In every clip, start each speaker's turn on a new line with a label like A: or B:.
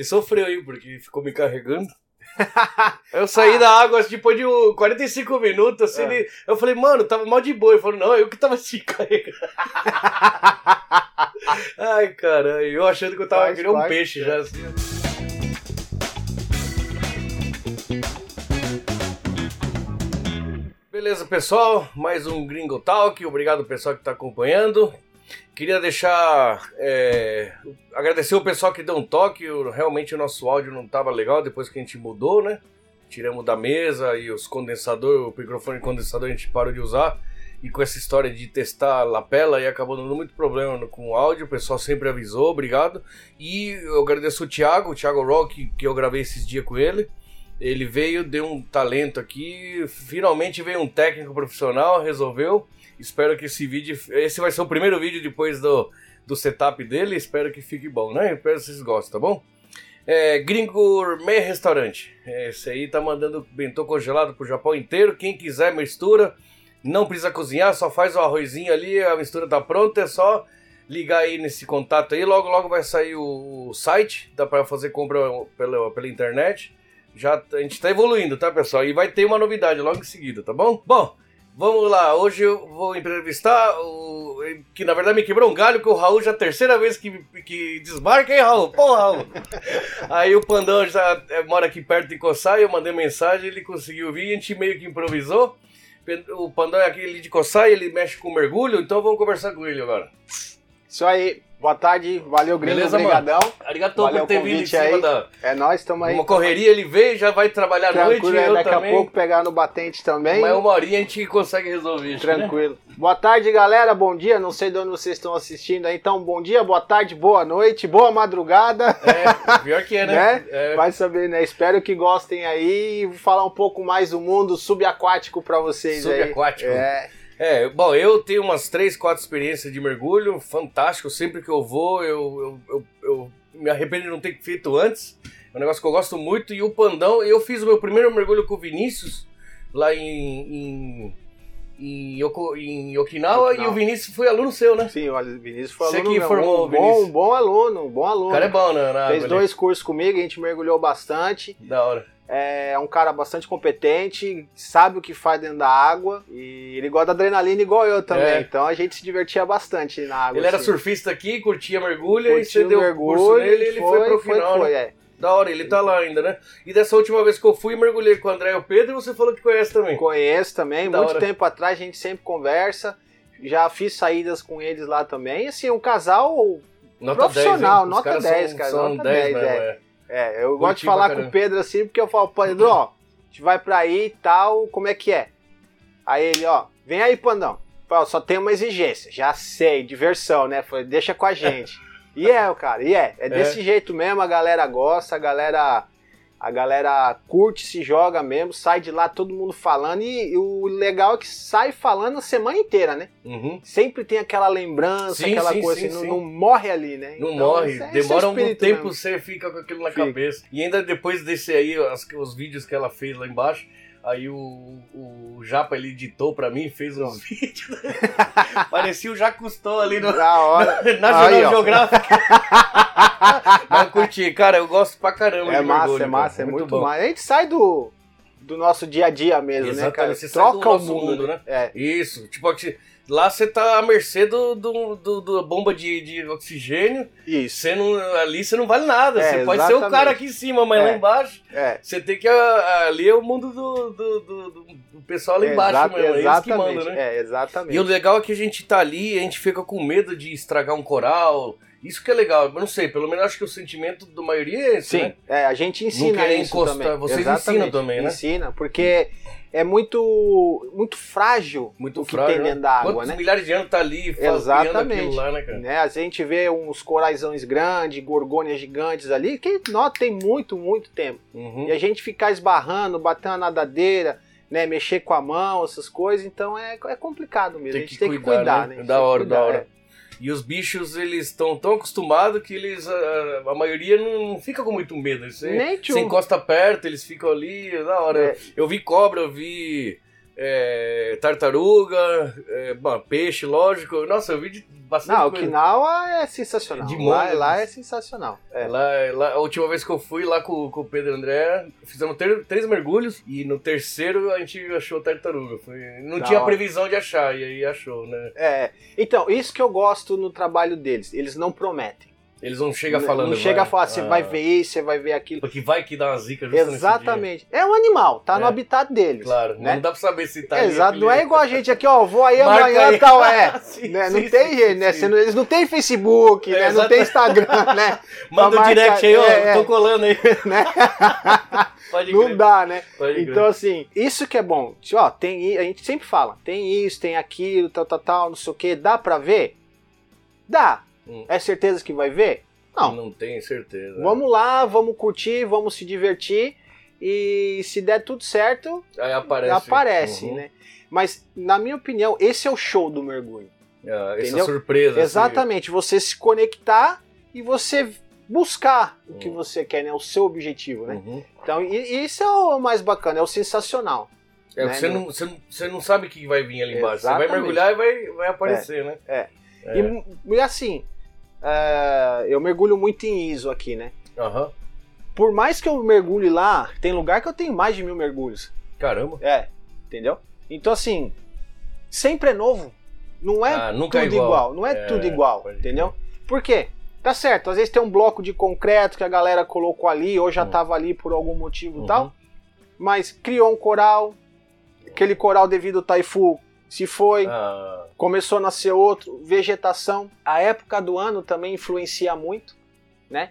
A: Ele sofreu aí, porque ficou me carregando. eu saí da água depois de 45 minutos, assim,
B: É.
A: eu falei, mano, tava mal de boa. Ele falou, não, eu que tava se carregando. Ai, cara, eu achando que eu tava virando um peixe
B: é.
A: já, assim. Beleza, pessoal, mais um Gringo Talk. Obrigado, pessoal que tá acompanhando. Queria deixar. é, agradecer o pessoal que deu um toque. Realmente o nosso áudio não tava legal depois que a gente mudou, né? Tiramos da mesa e os condensadores, o microfone condensador a gente parou de usar. E com essa história de testar lapela e acabou dando muito problema com o áudio. O pessoal sempre avisou, obrigado. E eu agradeço o Thiago, o Thiago Rock, que eu gravei esses dias com ele. Ele veio, deu um talento aqui. Finalmente veio um técnico profissional, resolveu. Espero que esse vídeo. Esse vai ser o primeiro vídeo depois do, do setup dele. Espero que fique bom, né? Espero que vocês gostem, tá bom? É, Gringo Gourmet Restaurante. Esse aí tá mandando bentô congelado pro Japão inteiro. Quem quiser, mistura. Não precisa cozinhar, só faz o arrozinho ali, a mistura tá pronta. É só ligar aí nesse contato aí. Logo, logo vai sair o, site. Dá pra fazer compra pela, pela internet. Já a gente tá evoluindo, tá, pessoal? E vai ter uma novidade logo em seguida, tá bom? Bom, vamos lá. Hoje eu vou entrevistar o. Que na verdade me quebrou um galho, que o Raul já é a terceira vez que, que desmarca, hein, Raul? Pô, Raul! Aí o Pandão já é, mora aqui perto de Coçai, eu mandei mensagem, ele conseguiu vir, a gente meio que improvisou. O Pandão é aquele de Coçai, ele mexe com mergulho, então vamos conversar com ele agora.
B: Isso aí. Boa tarde. Valeu, Gringo.
A: Beleza, mano?
B: Obrigadão.
A: Arigato
B: Valeu
A: por ter vindo em cima
B: aí.
A: da.
B: É nóis, tamo aí.
A: Uma correria, ele veio, já vai trabalhar à noite,
B: é,
A: eu
B: daqui
A: também.
B: a pouco pegar no batente também.
A: Mas uma horinha a gente consegue resolver isso, né?
B: Tranquilo. Boa tarde, galera. Bom dia. Não sei de onde vocês estão assistindo aí. Então, bom dia, boa tarde, boa noite, boa madrugada.
A: É, pior que é, né?
B: Né?
A: É.
B: Vai saber, né? Espero que gostem aí. Vou falar um pouco mais do mundo subaquático pra vocês aí.
A: Subaquático.
B: É.
A: É, bom, eu tenho umas 3, 4 experiências de mergulho, fantástico. Sempre que eu vou, eu, eu, eu, eu me arrependo de não ter feito antes. É um negócio que eu gosto muito. E o Pandão, eu fiz o meu primeiro mergulho com o Vinícius, lá em, em, em, Yoko- em Okinawa,
B: Okinawa.
A: e o Vinícius foi aluno seu, né?
B: Sim, olha, o Vinícius foi
A: Você
B: aluno
A: que
B: meu.
A: formou
B: um
A: o Vinícius.
B: bom, bom aluno, um bom
A: O
B: aluno.
A: cara é bom, né?
B: Fez
A: ali.
B: dois cursos comigo, a gente mergulhou bastante.
A: Da hora.
B: É um cara bastante competente, sabe o que faz dentro da água e ele gosta da adrenalina igual eu também.
A: É.
B: Então a gente se divertia bastante na água.
A: Ele era
B: assim.
A: surfista aqui, curtia mergulho, e
B: Curtiu
A: você deu
B: o
A: curso nele e ele foi, pro
B: foi,
A: final,
B: foi,
A: né?
B: é.
A: Da hora, ele tá lá ainda, né? E dessa última vez que eu fui, mergulhei com o André e o Pedro, você falou que conhece também.
B: Conheço também,
A: Da
B: muito
A: hora.
B: tempo atrás a gente sempre conversa. Já fiz saídas com eles lá também. Assim, um casal.
A: Nota
B: Profissional,
A: 10, hein? Os
B: nota
A: caras
B: 10,
A: são,
B: cara,
A: São
B: nota
A: 10,
B: 10,
A: mesmo,
B: é.
A: é.
B: É, eu
A: Curti
B: gosto de falar com
A: caramba.
B: o Pedro assim, porque eu falo, Pedro, ó, a gente vai pra aí e tal, como é que é? Aí ele, ó, vem aí, Pandão. Fala, só tem uma exigência. Já sei, diversão, né? Falei, deixa com a gente. E é, cara, e é. É desse jeito mesmo, a galera gosta, a galera. A galera curte, se joga mesmo, sai de lá todo mundo falando. E, e o legal é que sai falando a semana inteira, né?
A: Uhum.
B: Sempre tem aquela lembrança,
A: Sim,
B: aquela
A: sim,
B: coisa
A: sim,
B: assim, não, não morre ali, né?
A: Não
B: Então,
A: morre,
B: é-
A: demora
B: espírito
A: tempo,
B: mesmo.
A: você fica com aquilo na
B: Fica.
A: cabeça. E ainda depois desse aí, as- os vídeos que ela fez lá embaixo, aí o, o Japa ele editou pra mim, fez uns vídeos. Parecia o Cousteau ali no,
B: Da hora.
A: na
B: Aí,
A: Jornal
B: ó.
A: Geográfico. Mas eu curti, cara, eu gosto pra caramba
B: É
A: de
B: massa,
A: mergulho,
B: é massa,
A: cara.
B: é muito,
A: bom.
B: massa. A gente sai do, do nosso dia a dia mesmo, né,
A: Exatamente,
B: cara?
A: você sai
B: Troca
A: do
B: o
A: nosso
B: mundo,
A: mundo,
B: né? É.
A: Isso, tipo, lá você tá à mercê do, do, do- do bomba de, de oxigênio,
B: Isso.
A: você não, ali você não vale nada,
B: É,
A: você pode ser o
B: exatamente.
A: cara aqui em cima, mas lá
B: É.
A: embaixo,
B: É.
A: você tem que, ah, ali é o mundo do, do, do- do- pessoal lá embaixo
B: Exata-
A: mesmo, é eles que
B: exatamente.
A: mandam, né?
B: É, exatamente.
A: E o legal é que a gente tá ali, a gente fica com medo de estragar um coral, isso que é legal, eu não sei, pelo menos acho que o sentimento da maioria é esse,
B: Sim,
A: né?
B: é, a gente ensina isso
A: encostar,
B: também.
A: vocês
B: Exatamente.
A: ensinam também, né?
B: Ensina, porque é muito muito frágil
A: Muito
B: o que
A: frágil,
B: tem
A: né?
B: dentro da água,
A: Quantos
B: né?
A: milhares de anos tá ali fazendo
B: Exatamente.
A: aquilo lá, né, cara?
B: né? A gente vê uns coraisões grandes, gorgônias gigantes ali, que nós tem muito, muito tempo.
A: Uhum.
B: E a gente ficar esbarrando, batendo a nadadeira, né, mexer com a mão, essas coisas, então é, é complicado mesmo.
A: Tem
B: a gente
A: que
B: tem que
A: cuidar,
B: cuidar,
A: né?
B: né?
A: Da hora, da
B: cuidar,
A: hora.
B: é.
A: E os bichos, eles estão tão acostumados que eles. A, a maioria não fica com muito medo. Você,
B: Nem
A: você encosta perto, eles ficam ali, da hora.
B: É.
A: Eu vi cobra, eu vi é, tartaruga, é, bom, peixe, lógico. Nossa, eu vi de bastante
B: Não,
A: coisa.
B: Okinawa é sensacional.
A: De
B: lá, lá é sensacional. É.
A: Lá, lá- a última vez que eu fui lá com, com o Pedro o André, fizemos ter- três mergulhos e no terceiro a gente achou tartaruga. Foi, não
B: Da
A: tinha
B: hora.
A: previsão de achar, e aí achou, né?
B: É, então, isso que eu gosto no trabalho deles. Eles não prometem.
A: Eles não chegam falando.
B: Não chega a falar, você
A: ah,
B: vai ver isso, você vai ver aquilo.
A: Porque vai que dá uma zica
B: Exatamente. É um animal, tá no
A: É.
B: habitat deles.
A: Claro,
B: né?
A: não dá pra saber se tá
B: Exato, não é igual a gente aqui, ó, vou aí
A: Marca
B: amanhã
A: aí.
B: tal, é.
A: Sim,
B: né?
A: sim,
B: Não
A: sim,
B: tem jeito, né? não- eles não têm Facebook,
A: É,
B: né? Não tem Instagram, né?
A: Manda um direct aí, ó,
B: é,
A: tô
B: é.
A: colando aí.
B: né?
A: Pode
B: Não
A: crer,
B: dá, né?
A: pode crer.
B: Então, assim, isso que é bom. Tipo, Ó, tem, a gente sempre fala, tem isso, tem aquilo, tal, tal, tal, não sei o que. Dá pra ver? Dá.
A: Hum.
B: É certeza que vai ver? Não.
A: Não tenho certeza.
B: Vamos lá, vamos curtir, vamos se divertir. E se der tudo certo,
A: Aí aparece.
B: aparece,
A: Uhum.
B: né? Mas, na minha opinião, esse é o show do mergulho.
A: Ah, essa
B: Entendeu?
A: surpresa. assim.
B: Exatamente, você se conectar e você buscar o que
A: Hum.
B: você quer, né? O seu objetivo, né?
A: Uhum.
B: Então, e- isso é o mais bacana, é o sensacional.
A: É,
B: Né,
A: você, não, você, não, você não sabe o que vai vir ali embaixo. Você vai
B: Exatamente.
A: mergulhar e vai, vai aparecer, né?
B: é.
A: É.
B: E, e assim, é, eu mergulho muito em ISO aqui, né?
A: Aham.
B: Por mais que eu mergulhe lá, tem lugar que eu tenho mais de mil mergulhos.
A: Caramba.
B: É, entendeu? Então, assim, sempre é novo. Não é
A: Ah, nunca é
B: tudo
A: igual.
B: igual. Não é,
A: É,
B: tudo igual, entendeu? Por quê? Tá certo, às vezes tem um bloco de concreto que a galera colocou ali, ou já
A: Hum.
B: tava ali por algum motivo e
A: Uhum.
B: tal, mas criou um coral, aquele coral devido ao taifu se foi,
A: Ah,
B: começou a nascer outro, vegetação. A época do ano também influencia muito,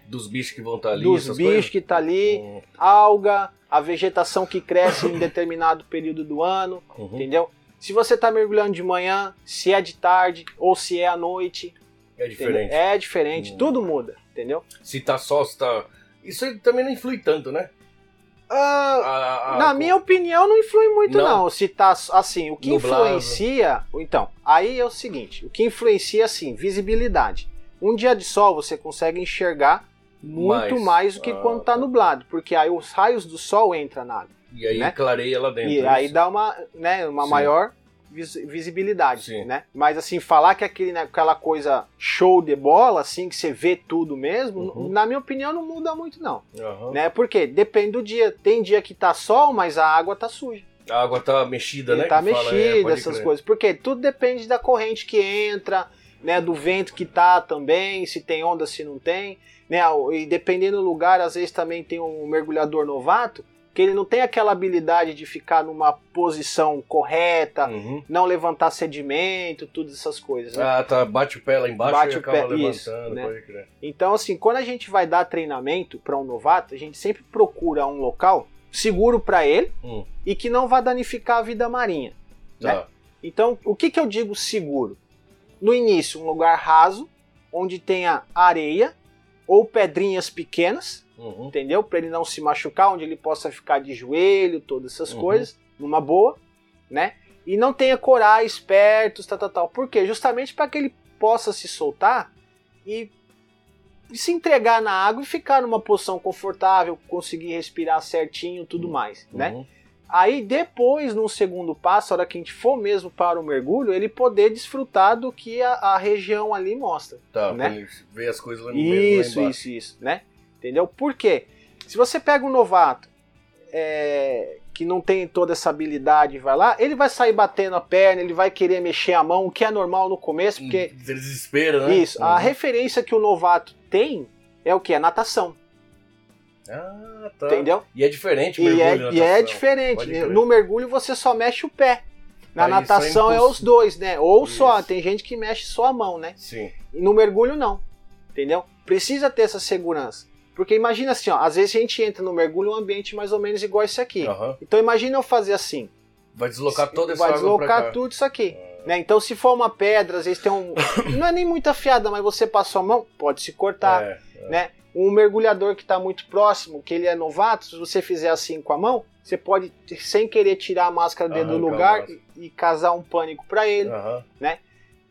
A: dos bichos que vão estar ali.
B: dos bichos
A: coisas?
B: que tá ali,
A: Uhum.
B: alga, a vegetação que cresce em determinado período do ano,
A: Uhum.
B: entendeu? Se você tá mergulhando de manhã, se é de tarde ou se é à noite,
A: É
B: entendeu?
A: diferente.
B: é diferente,
A: Hum.
B: tudo muda, entendeu?
A: Se tá só, se tá. Isso aí também não influi tanto, né?
B: Ah,
A: A- a-
B: na
A: a-
B: minha opinião, não influi muito,
A: Não.
B: não. Se tá assim, o que influencia. Então, aí é o seguinte: o que influencia, assim, visibilidade. Um dia de sol você consegue enxergar muito
A: Mais.
B: mais, do que
A: Ah,
B: quando tá
A: tá.
B: nublado, porque aí os raios do sol entram na água.
A: E aí
B: né?
A: clareia lá dentro.
B: E
A: é
B: aí
A: isso?
B: dá uma, né, uma
A: Sim.
B: maior vis- visibilidade,
A: Sim.
B: né? Mas assim, falar que aquele, né, aquela coisa show de bola, assim, que você vê tudo mesmo,
A: Uhum.
B: na minha opinião não muda muito não,
A: Aham.
B: né? Porque depende do dia. Tem dia que tá sol, mas a água tá suja.
A: A água tá mexida, né?
B: tá
A: que fala, é,
B: mexida, essas
A: crer.
B: coisas. Porque tudo depende da corrente que entra, né? Do vento que tá também, se tem onda, se não tem. Né? E dependendo do lugar, às vezes também tem um mergulhador novato, que ele não tem aquela habilidade de ficar numa posição correta,
A: Uhum.
B: não levantar sedimento, todas essas coisas. né?
A: Ah, tá. Bate o pé lá embaixo
B: Bate
A: e
B: o
A: acaba
B: pé,
A: levantando,
B: isso, né?
A: pode crer.
B: Então, assim, quando a gente vai dar treinamento para um novato, a gente sempre procura um local seguro para ele
A: Hum,
B: e que não vá danificar a vida marinha.
A: tá.
B: Então, o que, que eu digo seguro? No início, um lugar raso, onde tenha areia ou pedrinhas pequenas,
A: Uhum.
B: entendeu? Para ele não se machucar, onde ele possa ficar de joelho, todas essas
A: Uhum.
B: coisas, numa boa, né? E não tenha corais perto, tal, tal, tal. Por quê? Justamente para que ele possa se soltar e e se entregar na água e ficar numa posição confortável, conseguir respirar certinho, tudo mais, né?
A: Uhum.
B: Aí depois, num segundo passo, a hora que a gente for mesmo para o mergulho, ele poder desfrutar do que a, a região ali mostra.
A: Tá,
B: né?
A: ver as coisas lá no meio, lá
B: Isso,
A: embaixo.
B: isso, isso, né? Entendeu? Por quê? Se você pega um novato é, que não tem toda essa habilidade e vai lá, ele vai sair batendo a perna, ele vai querer mexer a mão, o que é normal no começo, porque
A: Ele desespera, né?
B: isso, a
A: Uhum.
B: referência que o novato tem é o que? A natação,
A: Ah, tá.
B: entendeu?
A: E é diferente o
B: E é,
A: mergulho,
B: e é diferente.
A: Pode
B: né?
A: crer.
B: No mergulho você só mexe o pé. Na
A: Aí
B: natação
A: só
B: é
A: impulso.
B: os dois, né? Ou só,
A: Isso.
B: tem gente que mexe só a mão, né?
A: Sim.
B: E no mergulho não. Entendeu? Precisa ter essa segurança. Porque imagina assim, ó, às vezes a gente entra no mergulho em um ambiente mais ou menos igual esse aqui.
A: Aham.
B: Então imagina eu fazer assim.
A: Vai deslocar toda essa
B: vai deslocar tudo isso aqui. Né? Então se for uma pedra, às vezes tem um. não é nem muito afiada, mas você passou a mão, pode se cortar.
A: É, é.
B: né? Um mergulhador que está muito próximo, que ele é novato, se você fizer assim com a mão, você pode, sem querer, tirar a máscara dele do lugar e, e causar um pânico para ele.
A: Aham.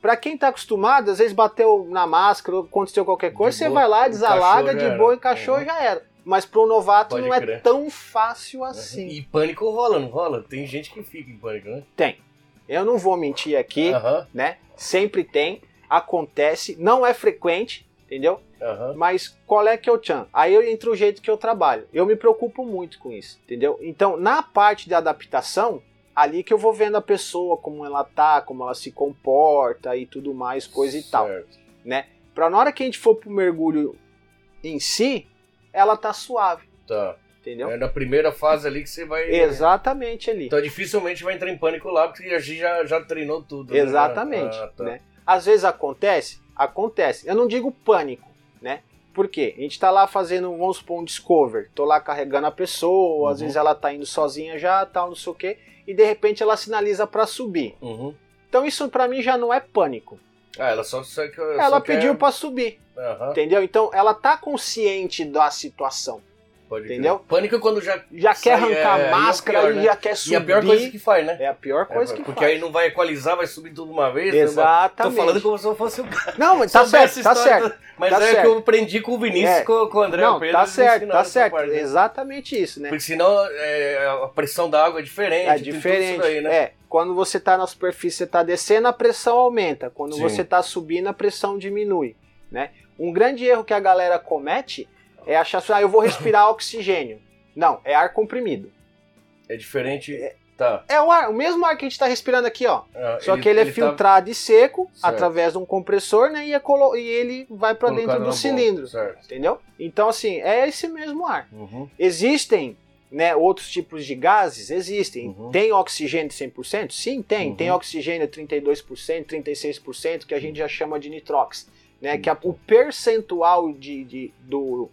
B: Para quem tá acostumado, às vezes bateu na máscara, ou aconteceu qualquer coisa,
A: De
B: você
A: boa,
B: vai lá, desalaga de boa, encaixou
A: Uhum.
B: e já era. mas para um novato
A: Pode
B: não é
A: crer.
B: tão fácil assim.
A: E pânico rola, não rola? Tem gente que fica em pânico, né?
B: Tem. Eu não vou mentir aqui, né? Sempre tem, acontece, não é frequente, entendeu? Mas qual é que é o tchan? Aí eu entro o jeito que eu trabalho. Eu me preocupo muito com isso, entendeu? Então, na parte de adaptação, ali que eu vou vendo a pessoa, como ela tá, como ela se comporta e tudo mais, coisa e tal.
A: Certo.
B: Pra na hora que a gente for pro mergulho em si, ela tá suave,
A: Tá.
B: entendeu?
A: É na primeira fase ali que você vai.
B: Exatamente ali.
A: Então dificilmente vai entrar em pânico lá, porque a gente já, já treinou tudo. né?
B: Exatamente,
A: Ah, tá.
B: né? Às vezes acontece, acontece. Eu não digo pânico, né? Por quê? A gente tá lá fazendo, vamos supor, um discover. Tô lá carregando a pessoa, às
A: Uhum.
B: vezes ela tá indo sozinha já, tal, não sei o quê, e de repente ela sinaliza pra subir.
A: Uhum.
B: Então isso pra mim já não é pânico.
A: Ah, ela só, só, que-
B: Ela
A: só quer-
B: pediu pra subir,
A: Aham,
B: entendeu? Então ela tá consciente da situação,
A: pode crer.
B: entendeu?
A: Pânico é quando já.
B: já
A: Sai,
B: quer arrancar
A: é, é
B: a
A: o
B: máscara
A: pior,
B: e
A: né?
B: já quer subir.
A: E a pior coisa que faz, né?
B: É a pior coisa
A: É,
B: que
A: porque
B: faz.
A: aí não vai equalizar, vai subir tudo uma vez. né? Tô
B: Exatamente.
A: falando como se eu fosse o cara.
B: Não, mas tá certo, tá certo.
A: do- Mas
B: tá
A: é
B: certo.
A: que eu aprendi com o Vinícius,
B: É.
A: com, com o André.
B: Não,
A: o Pedro,
B: tá
A: me
B: certo, tá certo.
A: parte, né?
B: Exatamente isso, né?
A: Porque senão é, a pressão da água é diferente.
B: É diferente.
A: daí, né?
B: É, quando você tá na superfície, você tá descendo, a pressão aumenta. Quando
A: Sim.
B: você tá subindo, a pressão diminui, né? Um grande erro que a galera comete é achar assim, ah, eu vou respirar oxigênio. Não, é ar comprimido.
A: É diferente. Tá.
B: É o ar, o mesmo ar que a gente tá respirando aqui, ó.
A: Ah,
B: Só que ele, é
A: tá
B: filtrado e seco
A: Certo.
B: através de um compressor, né? E, é colo- e ele vai para dentro do cilindro,
A: Certo.
B: entendeu? Então, assim, é esse mesmo ar.
A: Uhum.
B: Existem né, outros tipos de gases? Existem.
A: Uhum.
B: Tem oxigênio 100%? Sim, tem.
A: Uhum.
B: Tem oxigênio 32%, 36%, que a gente já chama de nitrox. Né, que a- o percentual de, de- do,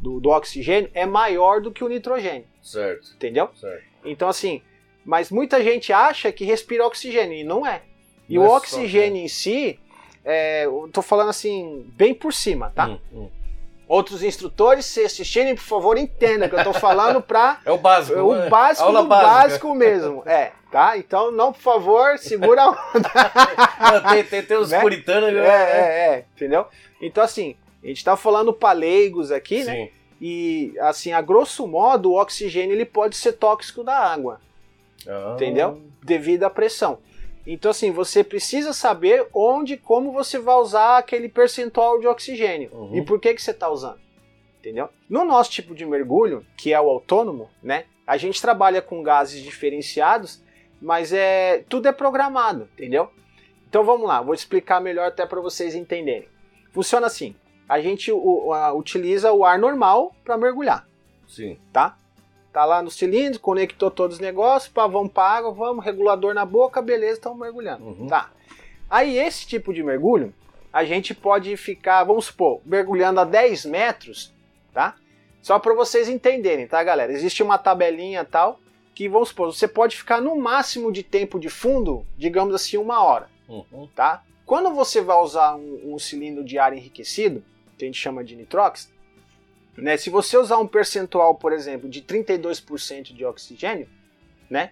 B: do, do oxigênio é maior do que o nitrogênio,
A: Certo.
B: entendeu?
A: Certo.
B: Então, assim, mas muita gente acha que respira oxigênio, e não é. E
A: Não
B: o
A: é só,
B: oxigênio em si, é, eu tô falando assim, bem por cima, tá?
A: Hum, hum.
B: Outros instrutores, se assistirem, por favor, entendam que eu tô falando pra
A: É o básico.
B: o
A: né?
B: básico
A: Aula
B: do
A: básica.
B: básico mesmo. É, tá? Então, não, por favor, segura a onda.
A: Tem, tem, tem os
B: Né?
A: puritanos.
B: É,
A: né?
B: é, é, entendeu? Então, assim, a gente tá falando pra leigos aqui, né?
A: Sim.
B: E, assim, a grosso modo, o oxigênio ele pode ser tóxico da água,
A: Ah.
B: entendeu? Devido à pressão. Então, assim, você precisa saber onde, como você vai usar aquele percentual de oxigênio.
A: Uhum.
B: E por que, que você está usando. Entendeu? No nosso tipo de mergulho, que é o autônomo, né? A gente trabalha com gases diferenciados, mas é tudo é programado, entendeu? Então vamos lá, vou explicar melhor até para vocês entenderem. Funciona assim: a gente o- a- utiliza o ar normal para mergulhar
A: Sim.
B: tá? Tá lá no cilindro, conectou todos os negócios, pá, vamos pra água, vamos, regulador na boca, beleza, estamos mergulhando.
A: Uhum.
B: Tá. Aí esse tipo de mergulho, a gente pode ficar, vamos supor, mergulhando a 10 metros, tá? Só para vocês entenderem, tá, galera? Existe uma tabelinha tal, que vamos supor, você pode ficar no máximo de tempo de fundo, digamos assim, uma hora,
A: Uhum.
B: tá? Quando você vai usar um, um cilindro de ar enriquecido, que a gente chama de nitrox, né? Se você usar um percentual, por exemplo, de 32% de oxigênio, né?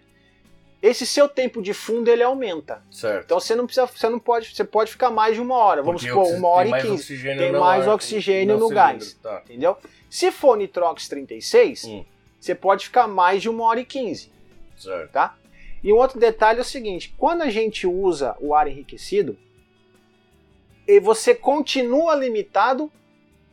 B: Esse seu tempo de fundo ele aumenta.
A: Certo.
B: Então você não precisa, você não pode, você pode ficar mais de uma hora. Vamos
A: Porque
B: supor, uma hora e
A: mais
B: 15.
A: oxigênio
B: Tem
A: no
B: mais oxigênio no
A: cilindro,
B: gás.
A: Tá.
B: Entendeu? Se for nitrox 36,
A: Hum.
B: você pode ficar mais de uma hora e 15
A: Certo.
B: tá? E um outro detalhe é o seguinte: quando a gente usa o ar enriquecido, e você continua limitado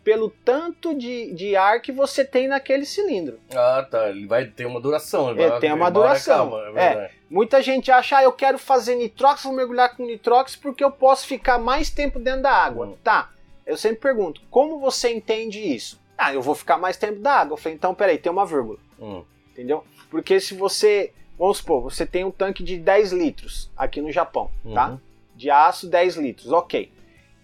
B: pelo tanto de, de ar que você tem naquele cilindro.
A: Ah, tá. Ele vai ter uma duração. Ele
B: É,
A: vai,
B: tem uma duração.
A: é
B: É. Muita gente acha, ah, eu quero fazer nitrox, vou mergulhar com nitrox porque eu posso ficar mais tempo dentro da água.
A: Hum.
B: Tá, eu sempre pergunto, como você entende isso? Ah, eu vou ficar mais tempo da água. Eu falei, então peraí, tem uma vírgula.
A: Hum.
B: entendeu? Porque se você, vamos supor, você tem um tanque de 10 litros aqui no Japão, tá?
A: Uhum.
B: De aço, 10 litros, ok.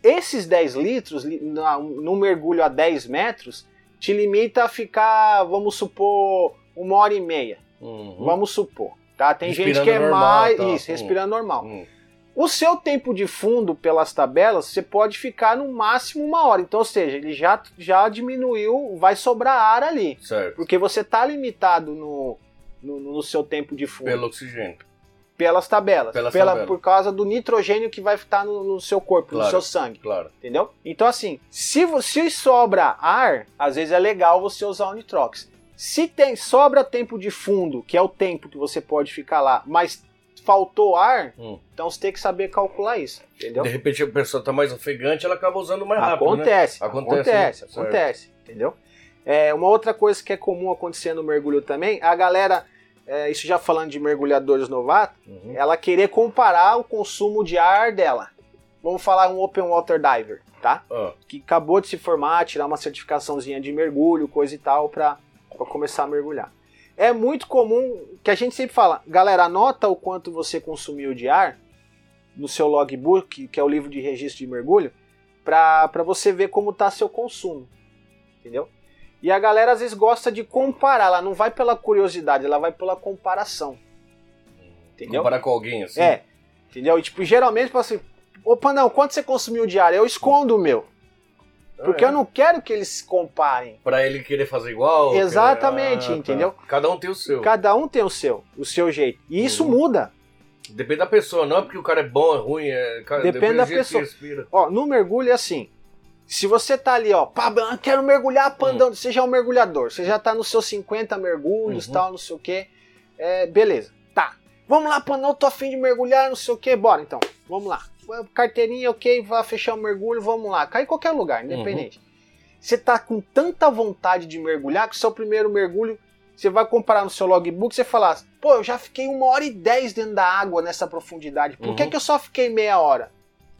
B: Esses 10 litros, no mergulho a 10 metros, te limita a ficar, vamos supor, uma hora e meia.
A: Uhum.
B: Vamos supor, tá? Tem gente
A: Respirando
B: que é
A: normal,
B: mais.
A: tá.
B: Isso, respirando normal.
A: Hum.
B: O seu tempo de fundo pelas tabelas, você pode ficar no máximo uma hora. Então, ou seja, ele já, já diminuiu, vai sobrar ar ali.
A: Certo.
B: Porque você tá limitado no, no, no seu tempo de fundo.
A: Pelo oxigênio.
B: Pelas tabelas.
A: Pelas
B: pela,
A: tabelas.
B: Por causa do nitrogênio que vai estar no, no seu corpo,
A: Claro.
B: no seu sangue.
A: Claro.
B: Entendeu? Então, assim, se, se sobra ar, às vezes é legal você usar o nitrox. Se tem sobra tempo de fundo, que é o tempo que você pode ficar lá, mas faltou ar,
A: Hum.
B: então você tem que saber calcular isso. Entendeu?
A: De repente a pessoa tá mais ofegante, ela acaba usando mais rápido, né?
B: acontece,
A: Acontece,
B: acontece,
A: né?
B: Acontece, entendeu? É, uma outra coisa que é comum acontecer no mergulho também, a galera, é, isso já falando de mergulhadores novatos,
A: Uhum.
B: ela querer comparar o consumo de ar dela. Vamos falar um open water diver, tá?
A: Ah,
B: Que acabou de se formar, tirar uma certificaçãozinha de mergulho, coisa e tal, pra, pra começar a mergulhar. É muito comum que a gente sempre fala, galera, anota o quanto você consumiu de ar no seu logbook, que é o livro de registro de mergulho, pra, pra você ver como tá seu consumo. Entendeu? E a galera às vezes gosta de comparar, ela não vai pela curiosidade, ela vai pela comparação. Entendeu?
A: Comparar com alguém, assim.
B: É. Entendeu? E, tipo, geralmente assim, opa, não, quanto você consumiu ar? Eu escondo o meu.
A: Ah,
B: Porque
A: é.
B: eu não quero que eles se comparem.
A: Pra ele querer fazer igual.
B: Exatamente,
A: querer- Ah,
B: entendeu?
A: tá. Cada um tem o seu.
B: Cada um tem o seu, o seu jeito. E isso
A: Uhum.
B: muda.
A: Depende da pessoa, não é porque o cara é bom, é ruim, é... cara,
B: Depende da pessoa. Ó, no mergulho é assim. Se você tá ali, ó, pá, quero mergulhar, pandão, você já é um mergulhador, você já tá nos seus 50 mergulhos,
A: Uhum.
B: tal, não sei o quê. É, beleza, tá. Vamos lá, pandão, tô afim de mergulhar, não sei o quê, bora então, vamos lá. Carteirinha, ok, vai fechar o mergulho, vamos lá. Cai em qualquer lugar, independente. Você tá com tanta vontade de mergulhar que o seu primeiro mergulho, você vai comparar no seu logbook, você fala, pô, eu já fiquei uma hora e dez dentro da água nessa profundidade, por que,
A: Uhum.
B: que eu só fiquei meia hora?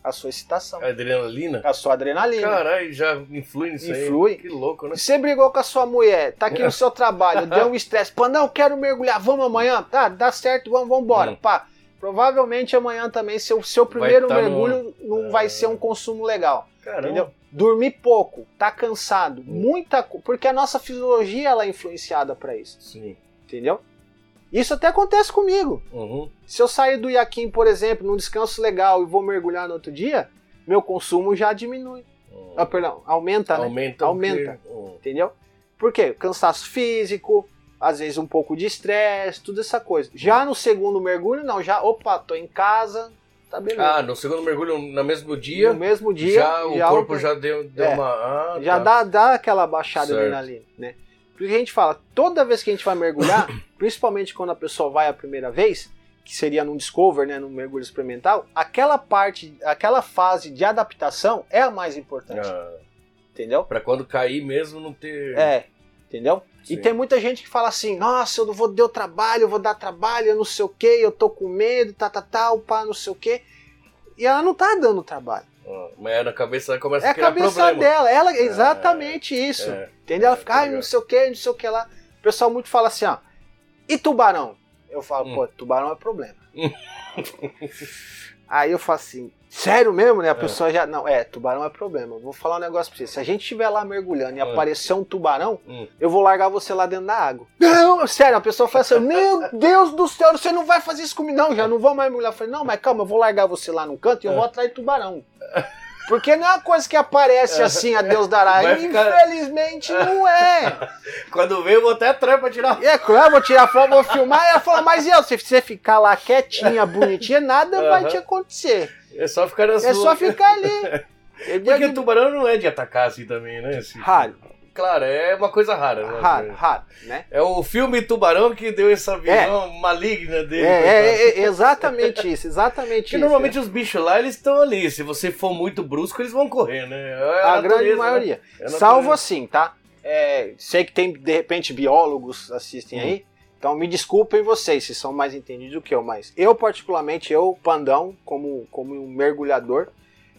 B: A sua excitação,
A: Adrenalina?
B: a sua adrenalina.
A: Caralho, já influi nisso
B: Influi.
A: aí. Que louco, né?
B: Você brigou com a sua mulher, tá aqui no seu trabalho, deu um estresse, pô, não, quero mergulhar, vamos amanhã? Tá, dá certo, vamos, vamos embora.
A: Hum.
B: Pá, provavelmente amanhã também seu, seu primeiro
A: tá no-
B: mergulho não vai
A: Ah.
B: ser um consumo legal.
A: Caramba.
B: Entendeu? Dormir pouco, tá cansado, muita co- porque a nossa fisiologia ela é influenciada pra isso,
A: Sim.
B: entendeu? Isso até acontece comigo.
A: Uhum.
B: Se eu sair do iaquim, por exemplo, num descanso legal e vou mergulhar no outro dia, meu consumo já diminui.
A: Uhum.
B: Ah, perdão, aumenta, né?
A: Aumenta.
B: Aumenta.
A: porque- Uhum.
B: Entendeu? Por quê? Cansaço físico, às vezes um pouco de estresse, tudo essa coisa. Já no segundo mergulho, não, já, opa, tô em casa, tá beleza.
A: Ah, no segundo mergulho, no mesmo dia,
B: no mesmo dia,
A: já o corpo já deu, deu
B: É.
A: uma... Ah,
B: já
A: tá.
B: dá, dá aquela baixada
A: Certo.
B: adrenalina, né? Por isso que a gente fala, toda vez que a gente vai mergulhar, principalmente quando a pessoa vai a primeira vez, que seria num discover, né, num mergulho experimental, aquela parte, aquela fase de adaptação é a mais importante,
A: Ah,
B: entendeu?
A: pra quando cair mesmo não ter...
B: É, entendeu? E
A: Sim.
B: tem muita gente que fala assim, nossa, eu não vou dar trabalho, eu vou dar trabalho, eu não sei o que, eu tô com medo, tá, tá, tá, pá, não sei o que. E ela não tá dando trabalho.
A: Ah, mas na cabeça começa
B: É
A: a
B: a
A: criar
B: cabeça
A: problema.
B: dela, ela, exatamente isso.
A: É.
B: Entendeu? Ela
A: É,
B: fica,
A: tá
B: ai, não sei o que, não sei o que lá. O pessoal muito fala assim, ó, e tubarão? Eu falo,
A: Hum.
B: pô, tubarão é problema. Aí eu falo assim, sério mesmo, né? A
A: É.
B: pessoa já, não, é, tubarão é problema. Vou falar um negócio pra você. Se a gente estiver lá mergulhando e
A: É.
B: aparecer um tubarão,
A: Hum.
B: eu vou largar você lá dentro da água. Não, sério, a pessoa fala assim, meu Deus do céu, você não vai fazer isso comigo. Não, já não vou mais mergulhar. Eu falei, não, mas calma, eu vou largar você lá num canto e eu
A: É.
B: vou atrás de tubarão. Porque não é uma coisa que aparece assim, a Deus dará.
A: Vai ficar-
B: Infelizmente não é.
A: Quando veio, eu vou até atrás pra tirar...
B: É claro, eu vou tirar foto, vou filmar. E ela fala, mas e eu? Se você ficar lá quietinha, bonitinha, nada vai
A: Aham.
B: te acontecer.
A: É só ficar na
B: É
A: sua.
B: só ficar ali.
A: Porque o tubarão não é de atacar assim também, né? Assim,
B: Raro,
A: Claro, é uma coisa rara. né?
B: raro, raro, né?
A: É o filme Tubarão que deu essa visão maligna dele.
B: É, é, é, é exatamente isso, exatamente
A: Porque
B: isso.
A: normalmente os bichos lá, eles estão ali. Se você for muito brusco, eles vão correr, né? É
B: a
A: natureza,
B: grande
A: né?
B: maioria.
A: É a
B: Salvo assim, tá? É, sei que tem, de repente, biólogos assistem
A: Hum.
B: aí. Então me desculpem vocês, se são mais entendidos do que eu, mas eu, particularmente, eu, Pandão, como, como um mergulhador,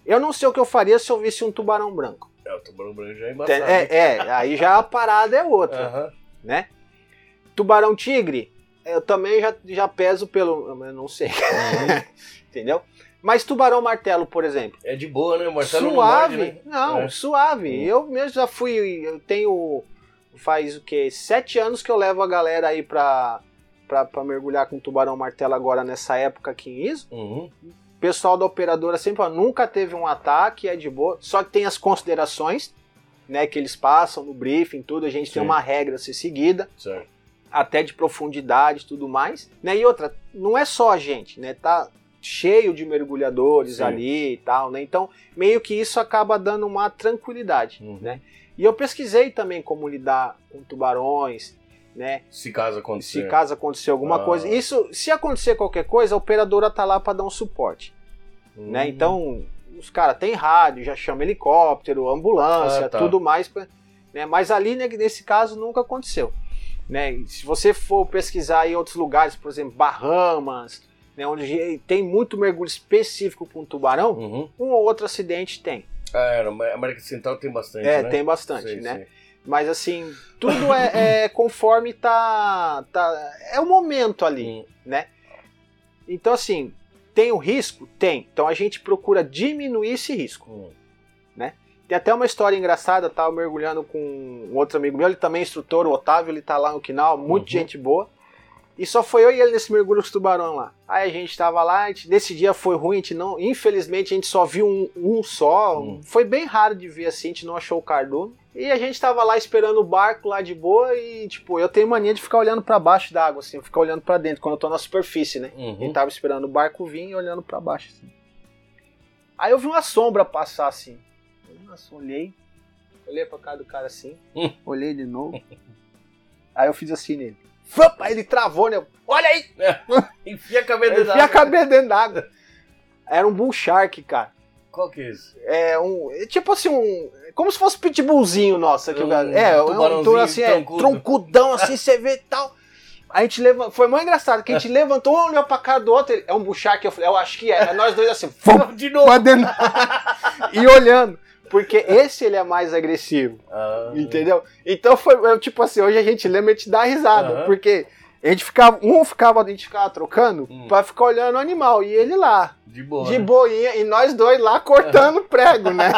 B: eu não sei o que eu faria se eu visse um tubarão branco.
A: É, o tubarão branco já é embaçado.
B: É, é, aí já a parada é outra,
A: Aham.
B: né? Tubarão tigre, eu também já, já peso pelo. Eu não sei,
A: Uhum.
B: entendeu? Mas tubarão martelo, por exemplo.
A: É de boa, né? O Marcelo não
B: suave.
A: morde, né?
B: Não,
A: É.
B: suave.
A: Hum.
B: Eu mesmo já fui. Eu tenho. Faz o quê? Sete anos que eu levo a galera aí pra, pra mergulhar com tubarão martelo agora nessa época aqui em ISO.
A: Uhum.
B: O pessoal da operadora sempre fala, nunca teve um ataque, é de boa. Só que tem as considerações, né, que eles passam no briefing, tudo. A gente tem
A: Sim.
B: uma regra a ser seguida.
A: Certo.
B: até de profundidade e tudo mais, né? E outra, não é só a gente, né? Tá cheio de mergulhadores
A: Sim.
B: ali e tal, né? Então, meio que isso acaba dando uma tranquilidade,
A: Uhum.
B: né? E eu pesquisei também como lidar com tubarões, né?
A: Se caso acontecer.
B: Se caso acontecer alguma
A: Ah.
B: coisa. Isso, se acontecer qualquer coisa, a operadora tá lá para dar um suporte,
A: Uhum.
B: né? Então, os caras têm rádio, já chama helicóptero, ambulância,
A: Ah, tá.
B: tudo mais, pra- né? Mas ali, né, nesse caso, nunca aconteceu, né? Se você for pesquisar em outros lugares, por exemplo, Bahamas, né, onde tem muito mergulho específico com tubarão,
A: Uhum.
B: um ou outro acidente tem.
A: É, na América Central tem bastante,
B: É,
A: né?
B: tem bastante,
A: Sei,
B: né?
A: sei.
B: Mas assim, tudo é, é conforme tá, tá. É o momento ali, né? Então, assim, tem o risco? Tem. Então a gente procura diminuir esse risco.
A: Hum.
B: Tem até uma história engraçada, tava mergulhando com um outro amigo meu, ele também é instrutor, o Otávio, ele tá lá no Quinal, muito
A: Uhum.
B: gente boa. E só foi eu e ele nesse mergulho com os tubarão lá. Aí a gente tava lá, gente, nesse dia foi ruim, a gente não, infelizmente a gente só viu um, um só.
A: Hum.
B: Foi bem raro de ver assim, a gente não achou o cardume. E a gente tava lá esperando o barco lá de boa e, tipo, eu tenho mania de ficar olhando pra baixo da água, assim, ficar olhando pra dentro quando eu tô na superfície, né?
A: Uhum.
B: Gente tava esperando o barco vir e olhando pra baixo, assim. Aí eu vi uma sombra passar assim. Eu sombra, olhei, olhei pra cara do cara assim,
A: Hum.
B: olhei de novo. Aí eu fiz assim nele. Aí ele travou, né? Olha aí!
A: Enfia a cabeça
B: Eu
A: da
B: fui a cabeça dentro d'água. Era um bull shark, cara.
A: Qual que é esse?
B: É um. é Tipo assim, um. Como se fosse pitbullzinho nosso aqui.
A: Um
B: cara. é, é um touro assim, é,
A: troncudo.
B: troncudão assim, você vê e tal. A gente levantou. Foi muito engraçado que a gente levantou, um olhou pra cara do outro. Ele, é um shark. Eu falei, eu acho que é. É nós dois assim. Vamos
A: De novo.
B: e olhando. Porque esse ele é mais agressivo.
A: Ah.
B: Entendeu? Então foi eu, tipo assim, hoje a gente lembra e te dá risada, porque a gente ficava, um ficava, a gente ficava trocando
A: Hum.
B: pra ficar olhando o animal, e ele lá,
A: De boa.
B: de
A: né?
B: boinha, e nós dois lá cortando prego, né?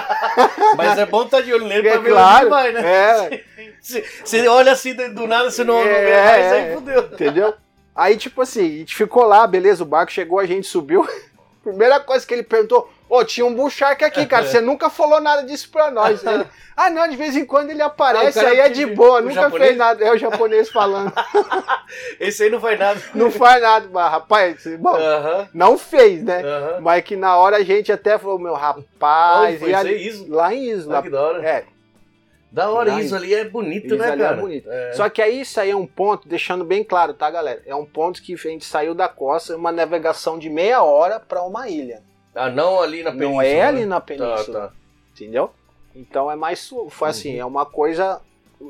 A: Mas é bom estar de olho nele
B: É
A: pra ver
B: claro,
A: onde vai, né?
B: é.
A: Você olha assim do nada, você não, não vê
B: É,
A: mais,
B: é.
A: aí fudeu.
B: Entendeu? Aí, tipo assim, a gente ficou lá, beleza, o barco chegou, a gente subiu. Primeira coisa que ele perguntou, ô, tinha um shark aqui, cara, você nunca falou nada disso pra nós. Ele, ah, não, de vez em quando ele aparece,
A: Ah, cara
B: aí é de boa, nunca
A: japonês?
B: fez nada. É o japonês falando.
A: Esse aí não faz nada.
B: Não faz nada, mas, rapaz, bom,
A: Aham,
B: não fez, né?
A: aham.
B: Mas que na hora a gente até falou, meu rapaz,
A: Onde foi isso
B: lá em Isla.
A: Ah, que da hora.
B: É,
A: Da hora,
B: Lá
A: isso
B: em-
A: ali é bonito,
B: Isso
A: né,
B: ali é
A: cara?
B: bonito.
A: É.
B: Só que aí isso aí é um ponto, deixando bem claro, tá, galera? É um ponto que a gente saiu da costa, uma navegação de meia hora pra uma ilha.
A: Ah, não ali na península.
B: Não é ali
A: né?
B: na
A: Tá,
B: península,
A: tá.
B: entendeu? Então é mais, foi assim,
A: Uhum.
B: é uma coisa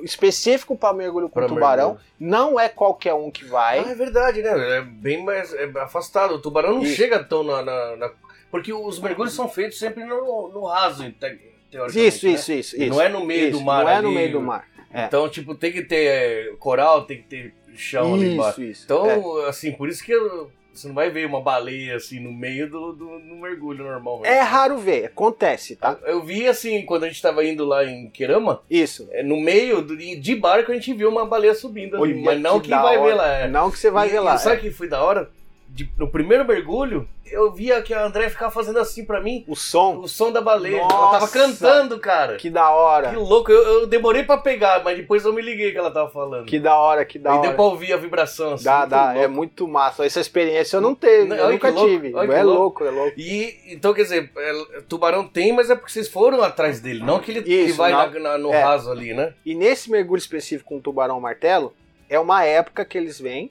B: específico pra mergulho com
A: Pra
B: tubarão.
A: mergulho.
B: Não é qualquer um que vai.
A: Ah, é verdade, né? É bem mais é afastado. O tubarão não
B: Isso.
A: chega tão na, na- na- Porque os mergulhos são feitos sempre no, no raso, te- teoricamente.
B: isso,
A: né?
B: isso, isso,
A: E
B: isso.
A: Não é no meio
B: Isso,
A: do mar.
B: Não é no
A: ali.
B: meio do mar. É.
A: Então, tipo, tem que ter é, coral, tem que ter chão ali embaixo.
B: Isso, isso.
A: Então,
B: é.
A: assim, por isso que eu- você não vai ver uma baleia assim no meio do, do, do mergulho normal.
B: É raro ver, acontece, tá?
A: Eu vi assim, quando a gente tava indo lá em Querama,
B: Isso.
A: é, no meio do- de barco a gente viu uma baleia subindo ali,
B: Olha
A: mas não que,
B: da
A: vai
B: hora.
A: ver lá. É.
B: Não que você vai
A: E-
B: ver lá.
A: Sabe
B: é.
A: que foi da hora? De- no primeiro mergulho, eu via que a André ficava fazendo assim pra mim,
B: O som,
A: o som da baleia. Ela
B: Nossa!
A: tava cantando, cara.
B: que da hora.
A: Que louco, eu, eu demorei pra pegar, mas depois eu me liguei que ela tava falando.
B: Que da hora, que da
A: Aí
B: hora.
A: deu pra ouvir a vibração assim.
B: Dá, dá,
A: louco.
B: é muito massa. Essa experiência eu não teve,
A: Não,
B: eu nunca
A: louco,
B: tive. é
A: louco.
B: é louco.
A: E então, quer dizer, é, tubarão tem, mas é porque vocês foram atrás dele, não que ele, ele
B: Isso,
A: vai
B: não.
A: na- na- no
B: É.
A: raso ali, né?
B: E nesse mergulho específico com tubarão martelo, é uma época que eles vêm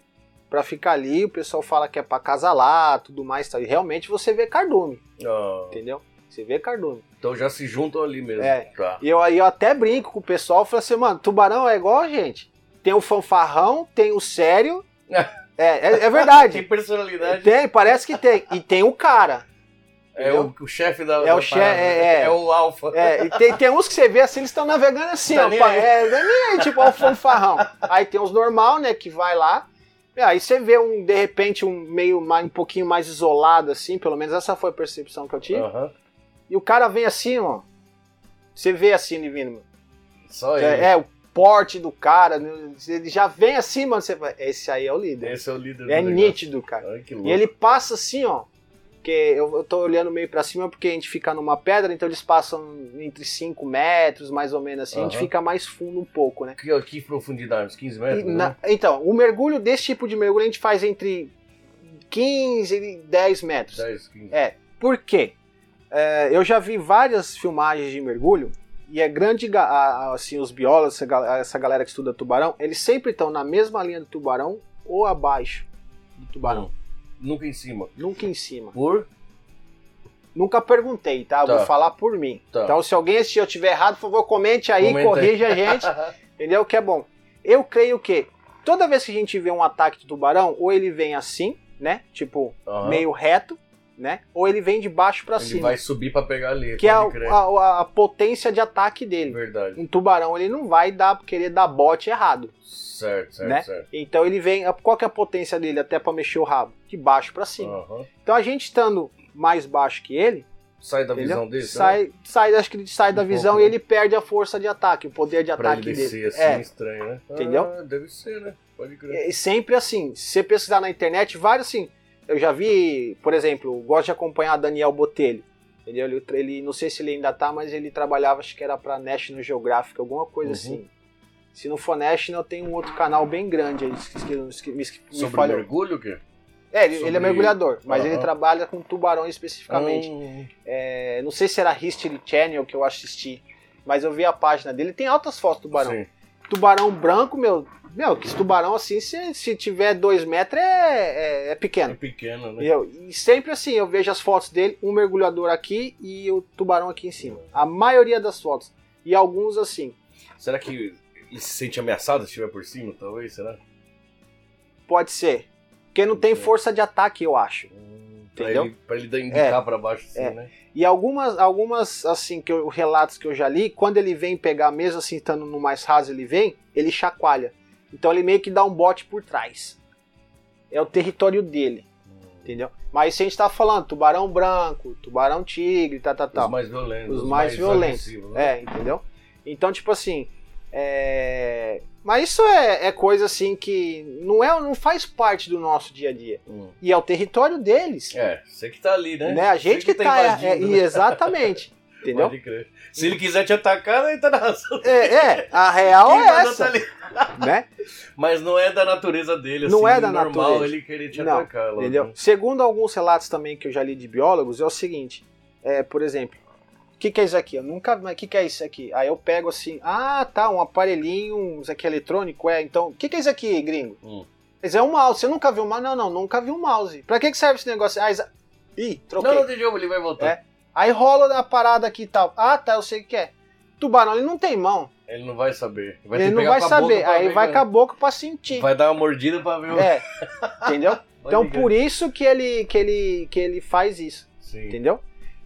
B: pra ficar ali, o pessoal fala que é pra casalar, tudo mais, tal. e realmente você vê cardume,
A: Ah,
B: entendeu? Você vê cardume.
A: então já se juntam ali mesmo.
B: É.
A: Tá.
B: E eu aí eu até brinco com o pessoal, falo assim, mano, tubarão é igual a gente. Tem o fanfarrão, tem o sério. é, é, é
A: Tem
B: verdade.
A: personalidade.
B: tem, parece que tem. E tem o cara.
A: É o, o chefe da.
B: É
A: da
B: o che-
A: parada,
B: é-
A: né?
B: é.
A: o alfa.
B: É, e tem, tem uns que você vê assim, eles estão navegando assim,
A: Tá
B: ó.
A: nem
B: pá. É, é nem aí, tipo, ó, o fanfarrão. Aí tem os normal, né, que vai lá. E aí você vê um, de repente, um meio mais, um pouquinho mais isolado, assim, pelo menos essa foi a percepção que eu tive.
A: Aham.
B: E o cara vem assim, ó. Você vê assim mano.
A: Só ele.
B: É, é, o porte do cara, né, ele já vem assim, mano. Você fala, esse aí é o líder.
A: Esse é o líder
B: É
A: do negócio.
B: nítido, cara.
A: Ai.
B: E ele passa assim, ó. Porque eu, eu tô olhando meio pra cima porque a gente fica numa pedra, então eles passam entre 5 metros, mais ou menos assim, a gente fica mais fundo um pouco, né?
A: Que, que profundidade? Uns 15 metros?
B: E
A: né?
B: na- então, o mergulho, desse tipo de mergulho, a gente faz entre 15 e 10 metros.
A: 10, 15.
B: É, por quê? É, eu já vi várias filmagens de mergulho e é grande, assim, os biólogos, essa ga- essa galera que estuda tubarão, eles sempre estão na mesma linha do tubarão ou abaixo do tubarão,
A: Nunca em cima.
B: nunca em cima.
A: Por?
B: Nunca perguntei, tá?
A: Tá.
B: Vou falar por mim.
A: Tá.
B: Então, se alguém assistir eu tiver errado, por favor, comente aí,
A: Comenta aí.
B: corrija a gente, entendeu? Que é bom. Eu creio que toda vez que a gente vê um ataque de tubarão, ou ele vem assim, né? Tipo, meio reto, né? Ou ele vem de baixo pra
A: Ele
B: cima.
A: vai subir pra pegar ali.
B: que é a, a- a- potência de ataque dele.
A: Verdade.
B: Um tubarão ele não vai dar querer dar bote errado,
A: Certo, certo,
B: né?
A: certo.
B: Então ele vem, qual que é a potência dele até pra mexer o rabo? De baixo pra cima.
A: Aham.
B: Então a gente estando mais baixo que ele,
A: Sai da visão dele?
B: sai, sai, acho que ele sai da
A: Um
B: visão
A: pouco,
B: e
A: né?
B: ele perde a força de ataque, o poder de
A: Pra
B: ataque
A: ele
B: dele.
A: assim,
B: É,
A: estranho, né?
B: Entendeu?
A: Ah, deve ser, né? Pode crer.
B: É sempre assim. Se você pesquisar na internet, vários assim. Eu já vi, por exemplo, gosto de acompanhar Daniel Botelho. Entendeu? Ele, ele- não sei se ele ainda tá, mas ele trabalhava, acho que era pra National Geographic, alguma coisa
A: Uhum.
B: assim. Se não for National, tem um outro canal bem grande aí, esque- que- me, me
A: Sobre
B: falhou.
A: mergulho, o quê?
B: É, ele, ele
A: sobre-
B: é mergulhador, mas ele
A: Aham.
B: trabalha com tubarões especificamente.
A: Hum,
B: É, não sei se era History Channel que eu assisti, mas eu vi a página dele. Tem altas fotos do tubarão.
A: sim.
B: Tubarão branco, meu. Meu, que esse tubarão assim, se, se tiver dois metros, é, é, é
A: É
B: pequeno.
A: pequeno, né?
B: E, eu- e sempre assim, eu vejo as fotos dele, um mergulhador aqui e o tubarão aqui em cima. A maioria das fotos. E alguns assim.
A: Será que ele se sente ameaçado se estiver por cima, talvez? Será?
B: Pode ser. Porque não tem força de ataque, eu acho.
A: Hum, pra,
B: Entendeu?
A: ele, pra ele dar- indicar
B: É.
A: pra baixo assim,
B: É.
A: né?
B: E algumas, algumas assim, que eu, relatos que eu já li, quando ele vem pegar, mesmo assim, estando no mais raso, ele vem, ele chacoalha. Então ele meio que dá um bote por trás. É o território dele,
A: Hum.
B: entendeu? Mas se a gente tá falando tubarão branco, tubarão tigre, tá, tá, tá.
A: Os mais violentos.
B: Os mais violentos.
A: agressivos, né?
B: É, entendeu? Então, tipo assim. É... Mas isso é, é coisa assim que não, é, não faz parte do nosso dia a dia.
A: Hum.
B: E é o território deles.
A: É, você que tá ali, né?
B: né? A gente
A: Você
B: que, tá. é,
A: invadindo,
B: é,
A: né?
B: exatamente. Entendeu?
A: Pode crer. Se ele quiser te atacar, ele tá na razão.
B: É, é, a real
A: Quem
B: é essa,
A: tá
B: né?
A: Mas não é da natureza dele,
B: Não
A: assim,
B: é da
A: normal
B: natureza.
A: ele querer te
B: Não,
A: atacar.
B: Entendeu? Segundo alguns relatos também que eu já li de biólogos, é o seguinte: é, por exemplo, que, que é isso aqui? Eu nunca vi, mas o que, que é isso aqui? Aí eu pego assim, ah, tá, um aparelhinho, isso aqui é eletrônico, é, então, o que, que é isso aqui, gringo?
A: Hum.
B: Mas é um mouse, você nunca viu um mouse? Não, não, nunca vi um mouse. Pra que, que serve esse negócio? Ah, exa... Ih, troquei.
A: Não, não tem jogo, ele vai voltar.
B: É. Aí rola a parada aqui e tal. Ah, tá, eu sei o que é. Tubarão, ele não tem mão.
A: Ele não vai saber. Vai
B: ele não vai saber. Aí
A: ver,
B: vai
A: né?
B: com a boca pra sentir.
A: Vai dar uma mordida pra ver o.
B: É, entendeu? Então por isso que ele, que ele, que ele faz isso,
A: Sim.
B: entendeu?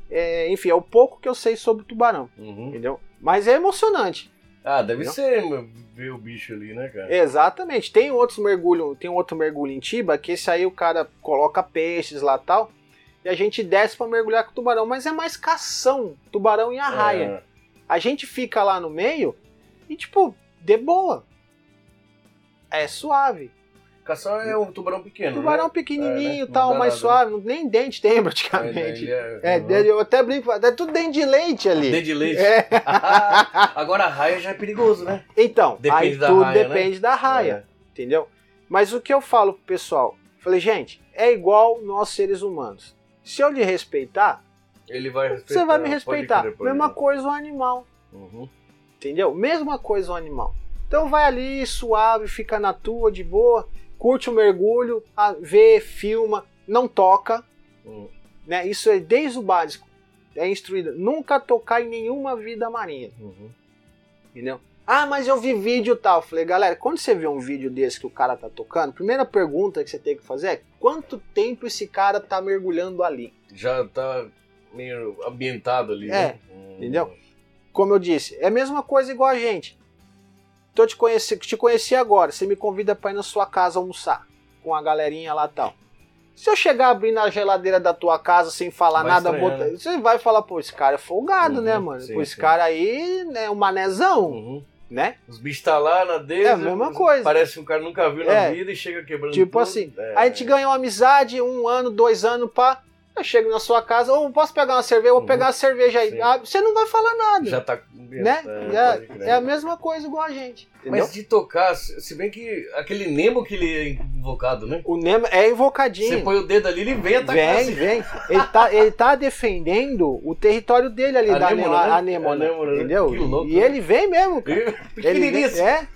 B: É, enfim, é o pouco que eu sei sobre o tubarão,
A: Uhum.
B: entendeu? Mas é emocionante.
A: Ah, deve
B: Entendeu?
A: ser ver o bicho ali, né, cara?
B: Exatamente. Tem outros mergulho, tem outro mergulho em Tiba que esse aí o cara coloca peixes lá tal e a gente desce pra mergulhar com o tubarão, mas é mais cação, tubarão e arraia.
A: É.
B: A gente fica lá no meio e tipo, de boa. É suave.
A: Cação é um tubarão pequeno,
B: Tubarão
A: né?
B: pequenininho
A: É, né?
B: tal, mais
A: nada,
B: suave, não- nem dente tem
A: É,
B: praticamente.
A: é,
B: É,
A: uhum.
B: dele, eu até brinco, é tudo dente de leite ali.
A: Dente de leite.
B: É.
A: Agora a raia já é perigoso, né?
B: Então,
A: Depende
B: aí
A: da
B: tudo
A: raia, né?
B: depende da raia, entendeu? Mas o que eu falo pro pessoal? Falei, gente, é igual nós seres humanos. Se eu lhe respeitar,
A: Ele vai respeitar.
B: você vai me respeitar.
A: crer,
B: Mesma coisa o animal,
A: Uhum.
B: entendeu? Mesma coisa o animal. Então vai ali, suave, fica na tua, de boa, curte o mergulho, a- vê, filma, não toca,
A: Hum.
B: né? Isso é desde o básico. É instruído. Nunca tocar em nenhuma vida marinha.
A: Uhum.
B: Entendeu? Ah, mas eu vi vídeo e tal. Falei, galera, quando você vê um vídeo desse que o cara tá tocando, primeira pergunta que você tem que fazer é quanto tempo esse cara tá mergulhando ali?
A: Já tá meio ambientado ali,
B: É,
A: né? Hum.
B: entendeu? Como eu disse, é a mesma coisa igual a gente. Tô te conheci, te conheci agora, você me convida pra ir na sua casa almoçar com a galerinha lá e tal. Se eu chegar abrindo a geladeira da tua casa sem falar
A: Vai
B: nada,
A: estranhar,
B: bota-
A: né?
B: você vai falar, pô, esse cara é folgado,
A: Uhum,
B: né, mano?
A: sim,
B: pô, esse
A: sim.
B: cara aí é um manezão,
A: Uhum.
B: né?
A: Os bichos tá lá na deles.
B: É a mesma coisa.
A: Parece que um cara nunca viu na
B: É.
A: vida e chega quebrando
B: Tipo
A: tudo.
B: assim,
A: É.
B: Aí a gente ganhou amizade, um ano, dois anos, pá. Eu chego na sua casa, ou posso pegar uma cerveja, vou
A: Uhum.
B: pegar a cerveja aí. Ah, você não vai falar nada.
A: Já tá.
B: né?
A: É, crer.
B: é a mesma coisa igual a gente. Entendeu?
A: Mas de tocar, se bem que aquele Nemo que ele é invocado, né?
B: O Nemo é
A: Você
B: invocadinho.
A: põe o dedo ali, ele vem atacar.
B: Vem,
A: assim.
B: vem. Ele tá, ele tá defendendo o território dele ali,
A: A
B: da
A: Nêmora,
B: Nemo-
A: né?
B: Nêmora,
A: Nêmora, né?
B: entendeu?
A: Louco,
B: e
A: né?
B: ele vem mesmo, cara. Ele
A: Pequenininho assim.
B: é.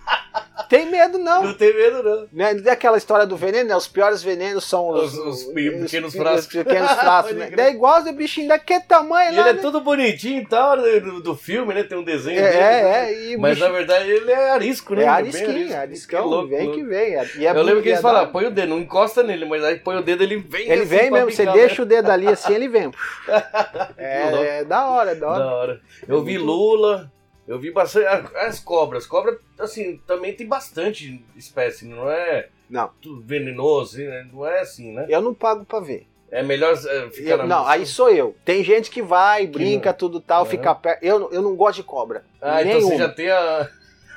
B: Tem medo não.
A: Não tem medo, não.
B: Né? Não é aquela história do veneno, né? Os piores venenos são os,
A: Os- os pequenos frascos.
B: Os pequenos frascos, né? É igual os bichinhos daquele tamanho
A: E
B: lá,
A: ele é
B: né?
A: todo bonitinho e tal, né, do, do filme, né? Tem um desenho
B: É,
A: dele.
B: é,
A: né?
B: é, o
A: Mas
B: bicho-
A: na verdade ele é arisco, né?
B: É arisquinho, ariscão,
A: Que louco,
B: vem
A: louco.
B: que vem. é- e é
A: Eu lembro que eles
B: é
A: falavam,
B: da-
A: põe o dedo, não encosta nele, mas aí põe o dedo, ele vem
B: Ele
A: assim
B: vem mesmo, você
A: picar,
B: deixa o dedo ali assim, ele vem. É, é da hora, é da
A: né?
B: hora.
A: Da hora. Eu vi Lula, eu vi bastante. As cobras. Cobra, assim, também tem bastante espécie, não é
B: Não,
A: tudo venenoso, assim, né? não é assim, né?
B: eu não pago pra ver.
A: É melhor é, ficar
B: Eu-
A: na
B: não, aí sou eu. Tem gente que vai, brinca, tudo tal,
A: Aham.
B: fica perto. Eu, não- eu não gosto de cobra.
A: Ah, então
B: nenhuma.
A: você já tem a.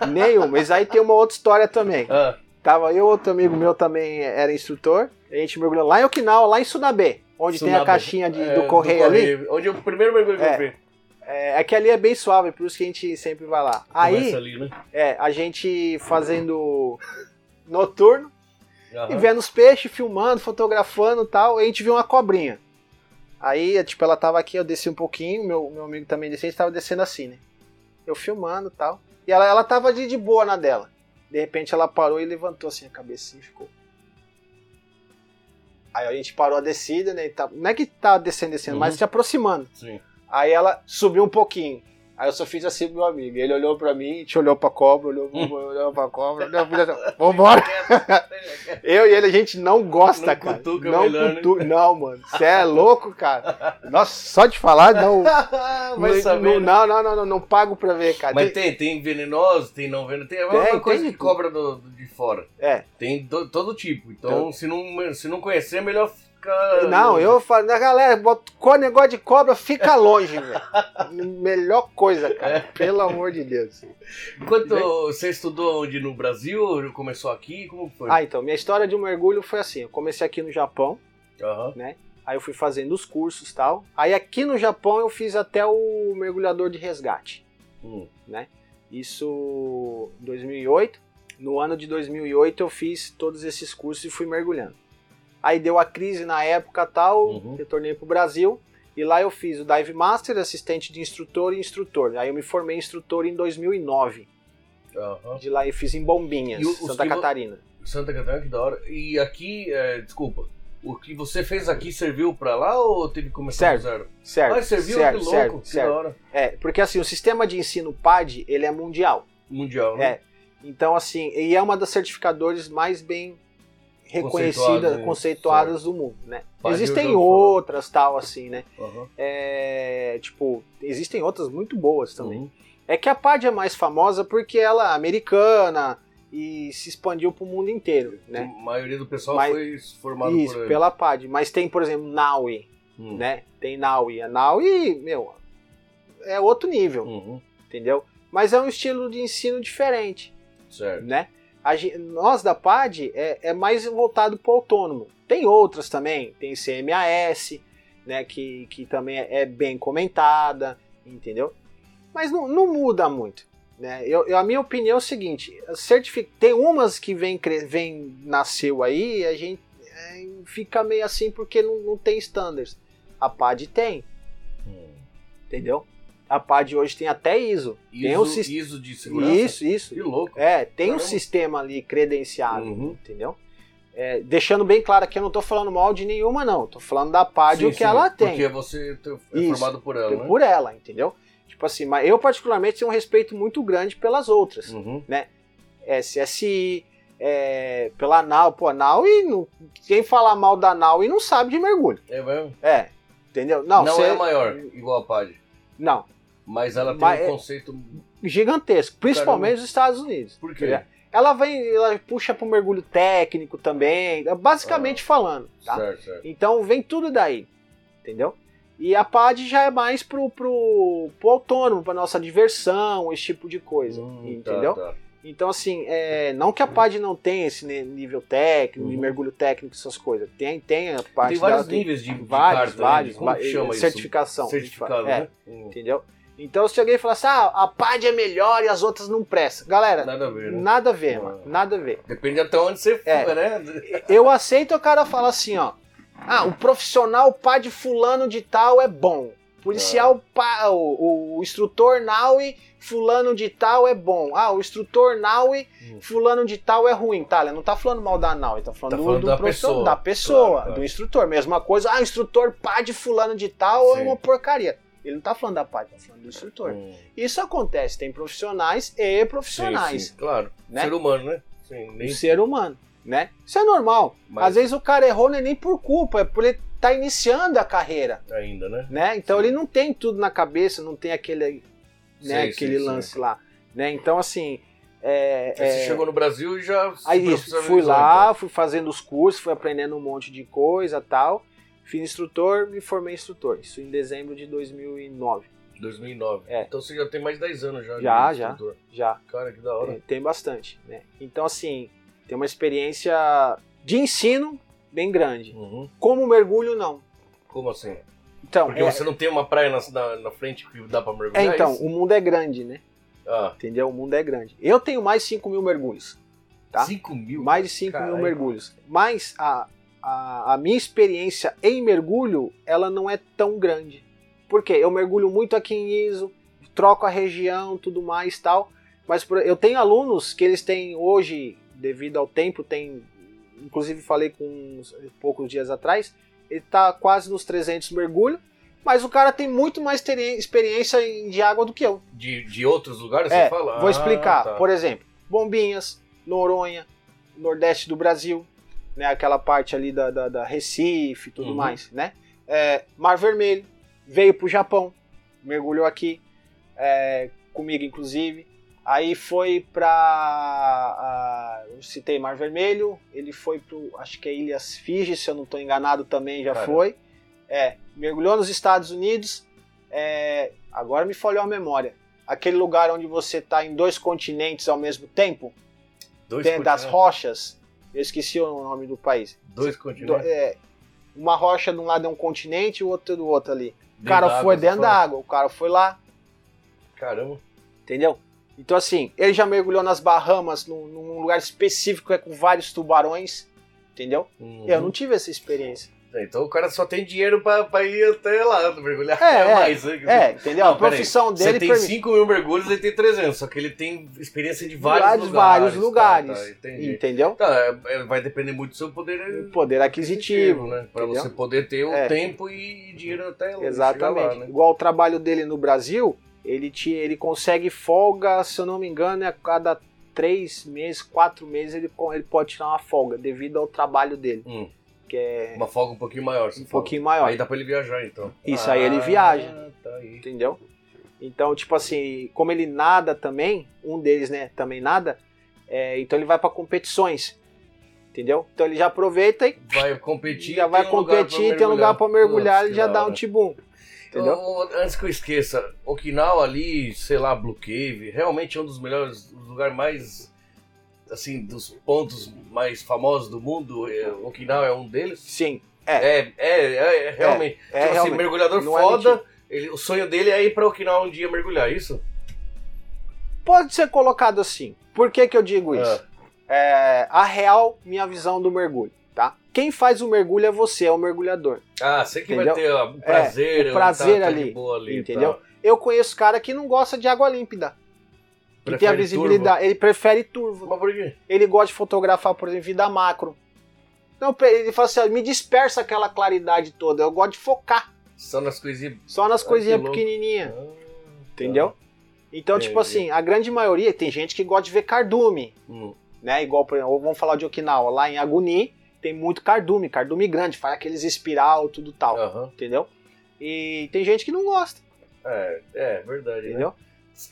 B: Nenhuma. Mas aí tem uma outra história também.
A: Ah,
B: Tava eu, outro amigo meu também era instrutor. A gente mergulhou lá em Okinawa, lá em Sunabe, onde tem a caixinha de-
A: É,
B: do correio ali.
A: Onde o primeiro mergulho que
B: É.
A: eu vi.
B: É, é que ali é bem suave, por isso que a gente sempre vai lá. Aí,
A: ali, né?
B: é, a gente fazendo noturno
A: Aham.
B: e vendo os peixes, filmando, fotografando e tal, e a gente viu uma cobrinha. Aí, tipo, ela tava aqui, eu desci um pouquinho, meu, meu amigo também descia, a gente tava descendo assim, né? Eu filmando e tal. E ela, ela tava de, de boa na dela. De repente ela parou e levantou assim a cabecinha e ficou. Aí a gente parou a descida, né? tá- não é que tá descendo, descendo,
A: Uhum.
B: mas se aproximando.
A: Sim.
B: Aí ela subiu um pouquinho. Aí eu só fiz assim pro meu amigo. Ele olhou pra mim, a gente olhou pra cobra, olhou,
A: Hum.
B: olhou pra cobra. Vambora. Eu e ele, a gente não gosta,
A: Não
B: cara.
A: cutuca
B: não
A: melhor, né?
B: cutu- Não, mano. Você é louco, cara. Nossa, só de falar, não.
A: Vai
B: não,
A: saber. né?
B: não, não, não, não, não pago pra ver, cara.
A: Mas
B: Tem-
A: tem, venenoso, tem não venenoso, tem a mesma coisa
B: tem
A: que cobra do, do- de fora.
B: É.
A: Tem do- todo tipo. Então,
B: Então-
A: se, não, se não conhecer, é melhor
B: Não, eu falo, na galera, com negócio de cobra, fica longe, velho. Melhor coisa, cara.
A: É.
B: Pelo amor de Deus.
A: Enquanto você estudou onde no Brasil, ou começou aqui, como foi?
B: Ah, então, minha história de um mergulho foi assim: eu comecei aqui no Japão.
A: Aham.
B: Aí eu fui fazendo os cursos e tal. Aí aqui no Japão eu fiz até o mergulhador de resgate.
A: Hum.
B: Isso em 2008. No ano de 2008 eu fiz todos esses cursos e fui mergulhando. Aí deu a crise na época tal,
A: Uhum.
B: retornei pro Brasil. E lá eu fiz o Dive Master, assistente de instrutor e instrutor. Aí eu me formei instrutor em 2009.
A: Aham.
B: De lá eu fiz em Bombinhas,
A: o-
B: Santa
A: vo-
B: Catarina.
A: Santa Catarina, que da hora. E aqui, é, desculpa, o que você fez aqui serviu pra lá ou teve que começar
B: Certo.
A: do zero?
B: Certo,
A: ah, serviu?
B: certo,
A: que louco,
B: certo,
A: que
B: certo.
A: da hora.
B: É, porque assim, o sistema de ensino PAD, ele é mundial.
A: Mundial, né?
B: É. Então, assim, e é uma das certificadores mais bem reconhecidas,
A: Conceituadas,
B: conceituadas do mundo, né? Existem
A: vou
B: outras, tal, assim, né?
A: Aham.
B: É, tipo, existem outras muito boas também.
A: Uhum.
B: É que a PAD é mais famosa porque ela é americana e se expandiu pro mundo inteiro, né?
A: A maioria do pessoal
B: Mas-
A: foi formado
B: Isso,
A: por
B: pela PAD. Mas tem, por exemplo, NAUI,
A: Hum.
B: né? Tem NAUI. A NAUI, meu, é outro nível,
A: Uhum.
B: entendeu? Mas é um estilo de ensino diferente.
A: Certo.
B: né? A gen- nós da PAD é, é mais voltado para o autônomo. Tem outras também, tem CMAS, né, que, que também é, é bem comentada, entendeu? Mas não, não muda muito. Né? Eu, eu- a minha opinião é o seguinte: certifi- tem umas que vem, vem nasceu aí, a gente é, fica meio assim porque não, não tem standards. A PAD tem,
A: Hum.
B: entendeu? A PAD hoje tem até ISO. tem
A: ISO,
B: um sis-
A: ISO de segurança?
B: Isso, isso.
A: Que louco.
B: É, tem um
A: Caramba.
B: sistema ali credenciado,
A: Uhum.
B: entendeu? É, deixando bem claro que eu não tô falando mal de nenhuma, não. Tô falando da PAD
A: Sim,
B: o que
A: sim,
B: ela tem.
A: Porque você é
B: Isso.
A: formado por ela, né?
B: Por ela, entendeu? Tipo assim, mas eu particularmente tenho um respeito muito grande pelas outras.
A: Uhum.
B: SSI, é, pela NAU. Pô, NAU e não, quem falar mal da NAU e não sabe de mergulho.
A: É mesmo?
B: É, entendeu? Não,
A: Não,
B: você-
A: é maior, igual a PAD.
B: Não,
A: Mas ela tem
B: Mas
A: um
B: é-
A: conceito.
B: gigantesco, principalmente nos Estados Unidos.
A: Por quê?
B: entendeu? Ela vem, ela puxa pro mergulho técnico também, basicamente falando, tá?
A: Certo, certo.
B: Então vem tudo daí, entendeu? E a PAD já é mais pro, pro, pro autônomo, pra nossa diversão, esse tipo de coisa,
A: Hum,
B: entendeu?
A: tá, tá.
B: Então, assim, é, não que a PAD não tenha esse nível técnico, de
A: Uhum.
B: mergulho técnico, essas coisas. Tem, tem a parte
A: Tem vários
B: dela, tem
A: níveis de, de
B: vários,
A: carta, né?
B: vários,
A: Como
B: va-
A: chama
B: certificação.
A: Certificado,
B: É.
A: né? Hum,
B: Entendeu? Então, se alguém falar assim, ah, a PAD é melhor e as outras não prestam. Galera,
A: Nada a ver, né?
B: nada a ver, mano. Nada a ver.
A: Depende até onde você
B: É.
A: for, né?
B: Eu aceito o cara falar assim, ó. Ah, o profissional PAD fulano de tal é bom. Policial, pá, o, o instrutor Naui fulano de tal é bom. Ah, o instrutor Naui
A: Hum.
B: fulano de tal é ruim. Tá, ele não tá falando mal da Naui, tá falando,
A: Tá
B: do-
A: falando
B: do,
A: da
B: profissional,
A: pessoa.
B: da pessoa,
A: Claro, claro.
B: do instrutor. Mesma coisa, ah, instrutor PAD fulano de tal é
A: Sim.
B: uma porcaria. Ele não tá falando da PAD, tá falando do instrutor.
A: Hum.
B: Isso acontece, tem profissionais e profissionais.
A: Sim, sim, claro.
B: né?
A: Ser humano, né? Sim, nem...
B: ser humano, né? Isso é normal.
A: Mas-
B: Às vezes o cara errou não é nem por culpa, é por ele estar iniciando a carreira,
A: ainda, né?
B: né? Então ele não tem tudo na cabeça, não tem aquele, né,
A: Sim,
B: aquele
A: sim,
B: lance
A: sim.
B: lá, né? Então assim, é, é,
A: Você chegou no Brasil e já
B: aí fui lá,
A: então.
B: fui fazendo os cursos, fui aprendendo um monte de coisa, tal. Fiz instrutor, me formei instrutor. Isso em dezembro de 2009.
A: 2009.
B: É.
A: Então você já tem mais de 10 anos já. de
B: Já, já.
A: instrutor.
B: Já
A: Cara, que da hora.
B: tem, tem bastante, né? Então assim, tem uma experiência de ensino bem grande.
A: Uhum.
B: Como mergulho não.
A: Como assim?
B: Então,
A: Porque
B: é-
A: você não tem uma praia na, na, na frente que dá pra mergulhar?
B: é, então,
A: isso?
B: o mundo é grande, né?
A: Ah,
B: Entendeu? O mundo é grande. Eu tenho mais de 5 mil mergulhos. Tá?
A: 5 mil?
B: Mais de 5 mil
A: Caralho.
B: mergulhos. Mas a, a, a minha experiência em mergulho, ela não é tão grande. Por quê? Eu mergulho muito aqui em ISO, troco a região, tudo mais tal. Mas por- eu tenho alunos que eles têm hoje, devido ao tempo, tem. Inclusive falei com uns poucos dias atrás, ele tá quase nos 300 mergulhos. Mas o cara tem muito mais experiência em- de água do que eu.
A: De, de outros lugares
B: É,
A: você fala?
B: vou
A: Ah,
B: explicar.
A: tá.
B: Por exemplo, Bombinhas, Noronha, Nordeste do Brasil, né? Aquela parte ali da, da, da Recife e tudo
A: Uhum.
B: mais, né? É, Mar Vermelho, veio pro Japão, mergulhou aqui, é, comigo inclusive. Aí foi pra. a- eu citei Mar Vermelho, ele foi pro. Acho que é Ilhas Fiji, se eu não estou enganado também já
A: Caramba.
B: foi. É, mergulhou nos Estados Unidos. é, agora me falhou a memória. Aquele lugar onde você tá em dois continentes ao mesmo tempo,
A: Dois
B: dentro das rochas. Eu esqueci o nome do país.
A: Dois
B: Do-
A: continentes.
B: é, uma rocha de um lado é um continente e o outro do outro ali. O cara foi dentro da água, o cara foi lá,
A: Caramba.
B: entendeu? Então assim, ele já mergulhou nas Bahamas, num, num lugar específico é com vários tubarões, entendeu?
A: Uhum.
B: Eu não tive essa experiência.
A: Então o cara só tem dinheiro pra, pra ir até lá mergulhar.
B: É, é,
A: mais, né?
B: É, entendeu? A profissão
A: Você
B: dele
A: tem
B: permite
A: 5 mil mergulhos, ele tem 300, só que ele tem experiência de vários,
B: vários,
A: lugares.
B: vários
A: tá,
B: lugares,
A: tá, entendi.
B: entendeu?
A: Tá, é- é- vai depender muito do seu poder
B: Poder aquisitivo,
A: né? Pra
B: entendeu?
A: você poder ter o
B: É.
A: tempo e dinheiro até lá.
B: Exatamente.
A: lá, né?
B: Igual o trabalho dele no Brasil, ele, te, ele consegue folga, se eu não me engano, é a cada três meses, quatro meses, ele, ele pode tirar uma folga devido ao trabalho dele,
A: Hum,
B: que é
A: uma folga um pouquinho maior.
B: um pouquinho maior.
A: Aí dá pra ele viajar, então.
B: Isso, aí ele viaja.
A: Tá aí.
B: Entendeu? Então, tipo assim, como ele nada também, um deles, né, também nada, é, então ele vai pra competições. Entendeu? Então ele já aproveita e
A: Vai competir.
B: já vai
A: tem um lugar pra
B: competir, tem um lugar pra mergulhar,
A: Nossa,
B: ele já dá um tibum. Entendeu?
A: Antes que eu esqueça, Okinawa ali, sei lá, Blue Cave, realmente é um dos melhores, os lugares mais, assim, dos pontos mais famosos do mundo. é, Okinawa é um deles.
B: Sim,
A: É, é, é, é, realmente.
B: é
A: tipo assim,
B: realmente.
A: mergulhador
B: Não é
A: foda, ele, o sonho dele é ir pra Okinawa um dia mergulhar, isso?
B: Pode ser colocado assim. Por que, que eu digo isso?
A: Ah,
B: É, a real minha visão do mergulho, tá? Quem faz o mergulho é você, é o mergulhador.
A: Ah, você que
B: Entendeu?
A: vai ter ó, o prazer,
B: o prazer
A: tá- tá
B: ali,
A: boa ali,
B: entendeu?
A: tá.
B: Eu conheço cara que não gosta de água límpida. Que tem a
A: Prefere
B: visibilidade. Ele prefere turvo.
A: Mas por quê?
B: Ele gosta de fotografar, por exemplo, vida macro. Então ele fala assim: ó, me dispersa aquela claridade toda. Eu gosto de focar
A: Só nas coisinhas.
B: só nas
A: Ah,
B: coisinhas pequenininhas.
A: Ah,
B: Entendeu? Então, tipo assim, a grande maioria tem gente que gosta de ver cardume.
A: Hum.
B: né? Igual, por exemplo, vamos falar de Okinawa, lá em Aguni tem muito cardume, cardume grande, faz aqueles espiral, tudo tal,
A: Aham.
B: entendeu? E tem gente que não gosta,
A: É, é verdade, né?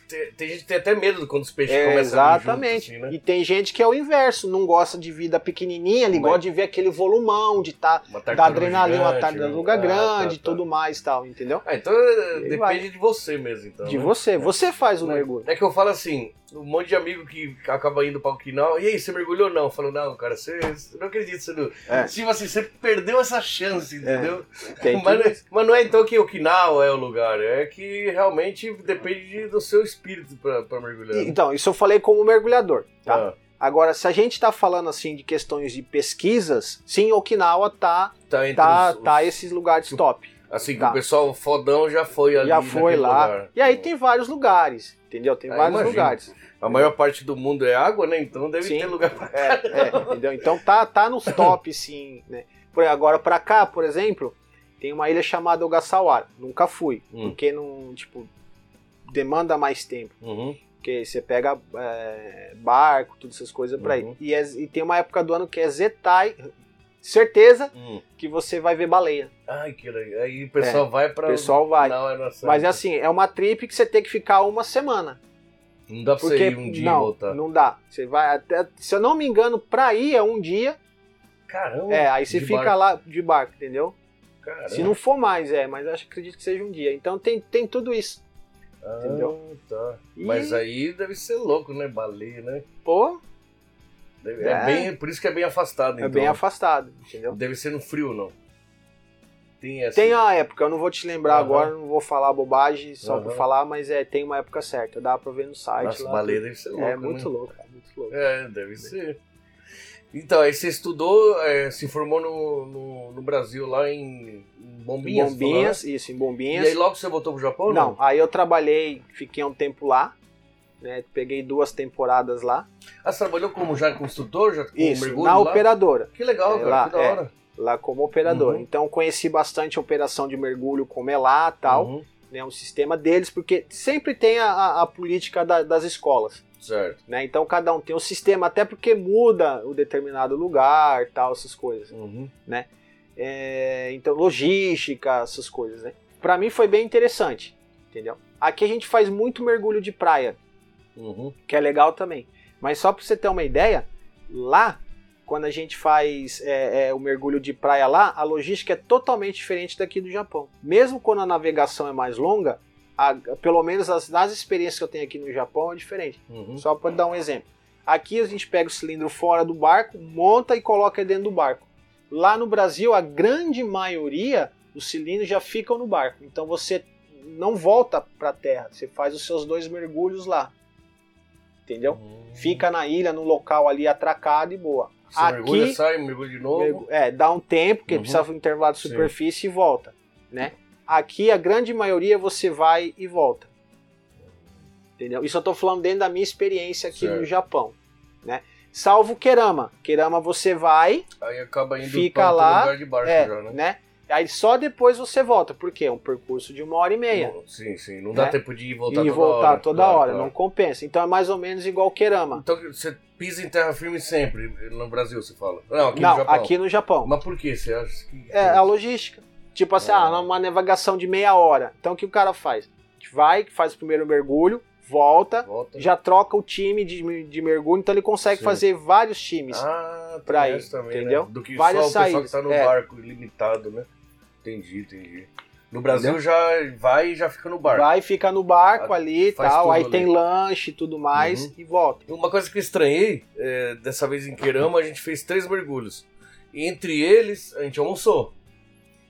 A: Tem, tem gente que tem até medo quando os peixes
B: É,
A: começam
B: exatamente.
A: junto, assim, né?
B: E tem gente que é o inverso, não gosta de vida pequenininha, ele
A: Mas-
B: gosta de ver aquele volumão, de tá, da adrenalina, uma tartaruga
A: ah,
B: grande,
A: tá, tá.
B: tudo mais e tal, entendeu?
A: Ah, então é, depende
B: vai.
A: de você mesmo, então.
B: de
A: né?
B: você. Você faz o
A: Mas
B: mergulho.
A: É que eu falo assim, um monte de amigo que acaba indo pra Okinawa, e aí, você mergulhou ou não? Eu falo, não, cara, você, você não acredita, você não...
B: É.
A: Tipo assim, você perdeu essa chance, entendeu?
B: Tem
A: mas, é- mas não é então que Okinawa é o lugar, é que realmente depende do seu espírito pra mergulhar.
B: Então, isso eu falei como mergulhador, tá?
A: Ah,
B: Agora, se a gente tá falando assim de questões de pesquisas, sim, Okinawa tá,
A: tá
B: tá,
A: os,
B: tá esses lugares top.
A: Assim, que
B: tá.
A: o pessoal fodão já foi ali
B: Já foi lá.
A: lugar.
B: E aí tem vários lugares, entendeu? Tem
A: Ah,
B: vários
A: imagino.
B: lugares.
A: A maior parte do mundo é água, né? Então deve
B: Sim.
A: ter lugar pra...
B: É, é, entendeu? Então tá, tá nos top, sim, né? Por, agora pra cá, por exemplo, tem uma ilha chamada Ogasawara. Nunca fui,
A: Hum.
B: porque não, tipo, demanda mais tempo.
A: Uhum.
B: Porque você pega é, barco, todas essas coisas pra
A: Uhum.
B: ir. E, é- e tem uma época do ano que é Zetai, certeza
A: Hum.
B: que você vai ver baleia.
A: Ai, que legal. Aí o pessoal vai pra...
B: O pessoal vai.
A: Não, é.
B: Mas é assim, é uma trip que você tem que ficar uma semana.
A: Não dá pra
B: Porque
A: você ir um dia e
B: não,
A: voltar.
B: não dá. Você vai até, se eu não me engano, pra ir é um dia.
A: Caramba.
B: É, aí você fica
A: barco.
B: lá de barco, entendeu?
A: Caramba.
B: Se não for mais, é, mas acho, acredito que seja um dia. Então tem, tem tudo isso.
A: Ah,
B: entendeu?
A: Tá.
B: E-
A: Mas aí deve ser louco, né? Baleia, né?
B: Pô,
A: Deve- é.
B: É.
A: bem, por isso que é bem afastado,
B: é
A: então.
B: bem afastado, entendeu?
A: Deve ser no frio, não? Tem essa.
B: Tem a época, eu não vou te lembrar
A: Aham.
B: agora, não vou falar bobagem só
A: Aham.
B: por falar, mas é, tem uma época certa, dá pra ver no site
A: Nossa,
B: lá.
A: baleia deve ser louco,
B: é muito
A: né?
B: louco, cara, muito louco.
A: É, deve ser. Então, aí você estudou, é, se formou no, no, no Brasil, lá em, em Bombinhas? falou,
B: Bombinhas, isso, em
A: né?
B: Bombinhas.
A: E aí logo você voltou pro Japão? ou
B: Não, aí eu trabalhei, fiquei um tempo lá, né? Peguei duas temporadas lá.
A: Ah, você trabalhou como já com instrutor, já com
B: Isso,
A: mergulho
B: na
A: lá?
B: operadora,
A: Que legal,
B: É,
A: cara,
B: lá,
A: que da
B: é. Lá como operador.
A: Uhum.
B: Então conheci bastante a operação de mergulho como é lá tal,
A: Uhum,
B: né? O sistema deles, porque sempre tem a, a- política da- das escolas.
A: certo.
B: Né? Então cada um tem um sistema, até porque muda o determinado lugar, tal, essas coisas.
A: Uhum.
B: É, então, logística, essas coisas, né? Pra mim foi bem interessante, entendeu? Aqui a gente faz muito mergulho de praia,
A: Uhum.
B: que é legal também. Mas só pra você ter uma ideia, lá, quando a gente faz é, é, o mergulho de praia lá, a logística é totalmente diferente daqui do Japão. Mesmo quando a navegação é mais longa, a- pelo menos as, nas experiências que eu tenho aqui no Japão é diferente.
A: Uhum.
B: Só para dar um exemplo. Aqui a gente pega o cilindro fora do barco, monta e coloca dentro do barco. Lá no Brasil, a grande maioria dos cilindros já ficam no barco. Então você não volta para a terra, você faz os seus dois mergulhos lá. Entendeu?
A: Uhum.
B: Fica na ilha, no local ali atracado e boa.
A: Você
B: Aqui-
A: mergulha, sai, mergulha de novo.
B: É, dá um tempo, porque
A: Uhum.
B: precisa de um intervalo de
A: Sim.
B: superfície e volta, né? Aqui a grande maioria você vai e volta. Entendeu? Isso eu tô falando dentro da minha experiência aqui
A: Certo.
B: no Japão, né? Salvo Kerama. Kerama você vai,
A: Aí acaba indo
B: Fica lá,
A: lugar de barco
B: é,
A: já, né?
B: né? Aí só depois você volta, porque é um percurso de uma hora e meia.
A: Não, Sim, sim. Não dá
B: Né?
A: tempo de ir e voltar
B: e
A: toda
B: voltar
A: hora.
B: toda
A: Claro,
B: hora,
A: claro.
B: não compensa. Então é mais ou menos igual Kerama.
A: Então você pisa em terra firme sempre, no Brasil, você fala? Não, aqui
B: não,
A: no Japão.
B: aqui no Japão.
A: Mas por que você acha que...
B: É a logística. Tipo assim,
A: Ah.
B: ah, uma navegação de meia hora. Então o que o cara faz? Vai, faz o primeiro mergulho, volta,
A: Volta.
B: já troca o time de, de mergulho, então ele consegue
A: Sim.
B: fazer vários times.
A: Ah,
B: ir,
A: essa também,
B: entendeu?
A: Né? Do que
B: Várias
A: só o pessoal
B: saídas,
A: que tá no
B: é.
A: barco limitado, né? Entendi, entendi. No Brasil já vai e já fica no barco.
B: Vai, fica no barco ali e tal, aí
A: ali.
B: tem lanche e tudo mais
A: Uhum.
B: e volta.
A: Uma coisa que eu estranhei, é, dessa vez em Querama, a gente fez três mergulhos. E entre eles, a gente almoçou.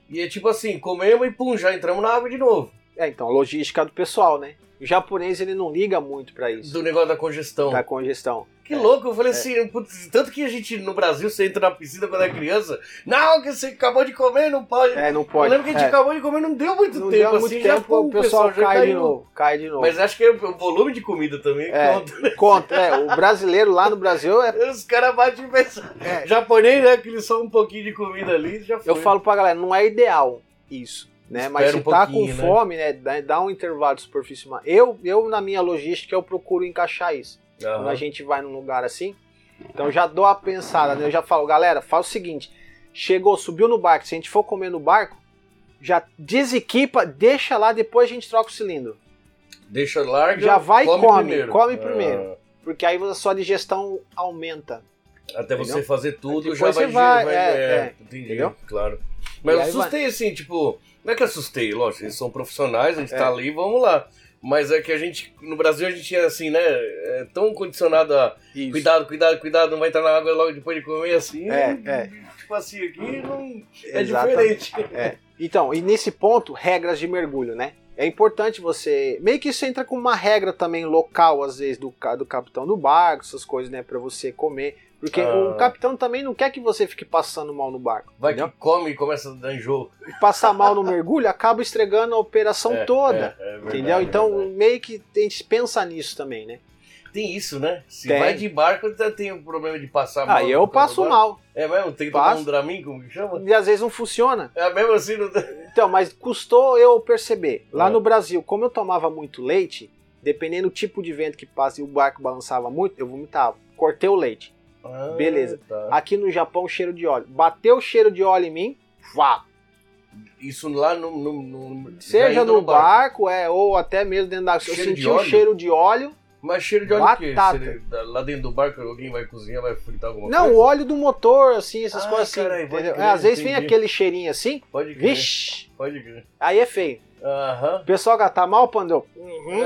A: E é tipo assim, comemos e pum, já entramos na água de novo.
B: É, então, logística do pessoal, né? O japonês ele não liga muito pra isso,
A: Do negócio da congestão.
B: da congestão.
A: Que louco, eu falei assim, putz, tanto que a gente no Brasil, você entra na piscina quando é criança, não, que você acabou de comer, não pode.
B: É, não
A: eu
B: pode.
A: lembro que a gente
B: é,
A: acabou de comer, não deu muito
B: não
A: tempo,
B: deu
A: assim,
B: muito
A: já
B: tempo,
A: pum,
B: o pessoal
A: já
B: cai de
A: caiu.
B: novo, cai de novo.
A: Mas acho que o volume de comida também
B: É.
A: conta. né?
B: Conta, é, o brasileiro lá no Brasil é
A: Os caras batem pensam.
B: É.
A: Japonês, né? Que eles só um pouquinho de comida ali, já foi.
B: Eu falo pra galera, não é ideal isso, né? Mas se
A: um
B: tá com
A: né?
B: fome, né? Dá, dá um intervalo de superfície. Eu, eu, na minha logística, eu procuro encaixar isso.
A: Aham.
B: Quando a gente vai num lugar assim, então já dou a pensada, né? Eu já falo, galera, faz o seguinte: chegou, subiu no barco, se a gente for comer no barco, já desequipa, deixa lá, depois a gente troca o cilindro.
A: Deixa larga,
B: Já vai e
A: come,
B: come,
A: primeiro.
B: come
A: Ah,
B: primeiro. Porque aí a sua digestão aumenta.
A: até você
B: Entendeu?
A: fazer tudo, já vai...
B: você vai,
A: vai-
B: é,
A: é,
B: é,
A: entendi,
B: entendeu?
A: claro. Mas eu assustei assim, tipo... Não é que assustei, lógico, eles são profissionais, a gente
B: É.
A: tá ali, vamos lá. Mas é que a gente, no Brasil, a gente é assim, né? É tão condicionado a
B: Isso.
A: cuidado, cuidado, cuidado, não vai estar na água logo depois de comer, assim.
B: É, é.
A: Tipo assim, aqui não... é
B: Exatamente.
A: diferente.
B: É. Então, e nesse ponto, regras de mergulho, né? É importante você. Meio que isso entra com uma regra também local, às vezes, do, do capitão do barco, essas coisas, né? Pra você comer. Porque
A: Ah.
B: o capitão também não quer que você fique passando mal no barco.
A: Vai
B: entendeu?
A: que come e começa a dar enjoo.
B: E passar mal no mergulho acaba estragando a operação
A: É,
B: toda.
A: é, é verdade,
B: entendeu? Então,
A: verdade.
B: meio que a gente pensa nisso também, né?
A: Tem isso, né? Se
B: Tem.
A: vai de barco, ainda tem o problema de passar mal.
B: Aí eu passo mal.
A: É mesmo? Tem que tomar
B: Passo.
A: um Dramin, como que chama?
B: E às vezes não funciona.
A: É mesmo assim, não tem...
B: Então, mas custou eu perceber. Lá
A: Ah.
B: no Brasil, como eu tomava muito leite, dependendo do tipo de vento que passa e o barco balançava muito, eu vomitava. Cortei o leite.
A: Ah,
B: Beleza.
A: tá.
B: Aqui no Japão, cheiro de óleo. Bateu o cheiro de óleo em mim, vá.
A: Isso lá no... no, no-
B: Seja
A: entra
B: no barco, é, ou até mesmo dentro da... Eu
A: Cheiro
B: senti
A: de
B: o
A: óleo?
B: cheiro de óleo.
A: Mas cheiro de óleo?
B: Batata.
A: Se ele- lá dentro do barco alguém vai cozinhar, vai fritar alguma
B: Não,
A: coisa?
B: o óleo do motor, assim, essas
A: Ah,
B: coisas assim.
A: carai, crer,
B: às vezes vem
A: entendi.
B: aquele cheirinho assim,
A: Pode crer.
B: vixe,
A: Pode crer.
B: aí é feio.
A: Aham.
B: O pessoal que tá mal, Pandô? Uhum.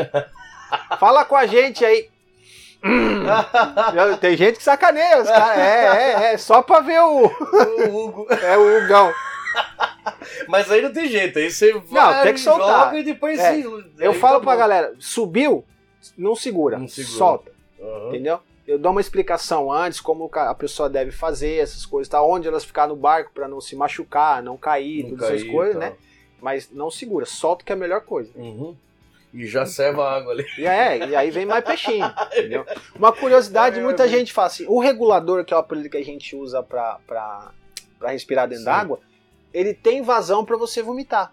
B: Fala com a gente aí. Hum. Tem gente que sacaneia os caras. É, é, é. Só pra ver o.
A: o Hugo.
B: É o Hugão.
A: Mas aí não tem jeito, aí você vai,
B: tem que soltar.
A: joga e depois
B: É,
A: sim.
B: Eu falo
A: tá
B: pra
A: bom.
B: galera: subiu, não segura.
A: Não segura.
B: Solta.
A: Aham.
B: Entendeu? Eu dou uma explicação antes, como a pessoa deve fazer essas coisas, tá? Onde elas ficar no barco pra não se machucar, não cair,
A: Não
B: todas essas
A: cair e
B: coisas,
A: tal.
B: né? Mas não segura, solta que é a melhor coisa.
A: Uhum. E já serva a água ali.
B: E, é, e aí vem mais peixinho, entendeu? Uma curiosidade, muita
A: é.
B: gente fala assim, o regulador, que é o aparelho que a gente usa pra respirar dentro d'água, ele tem vazão pra você vomitar.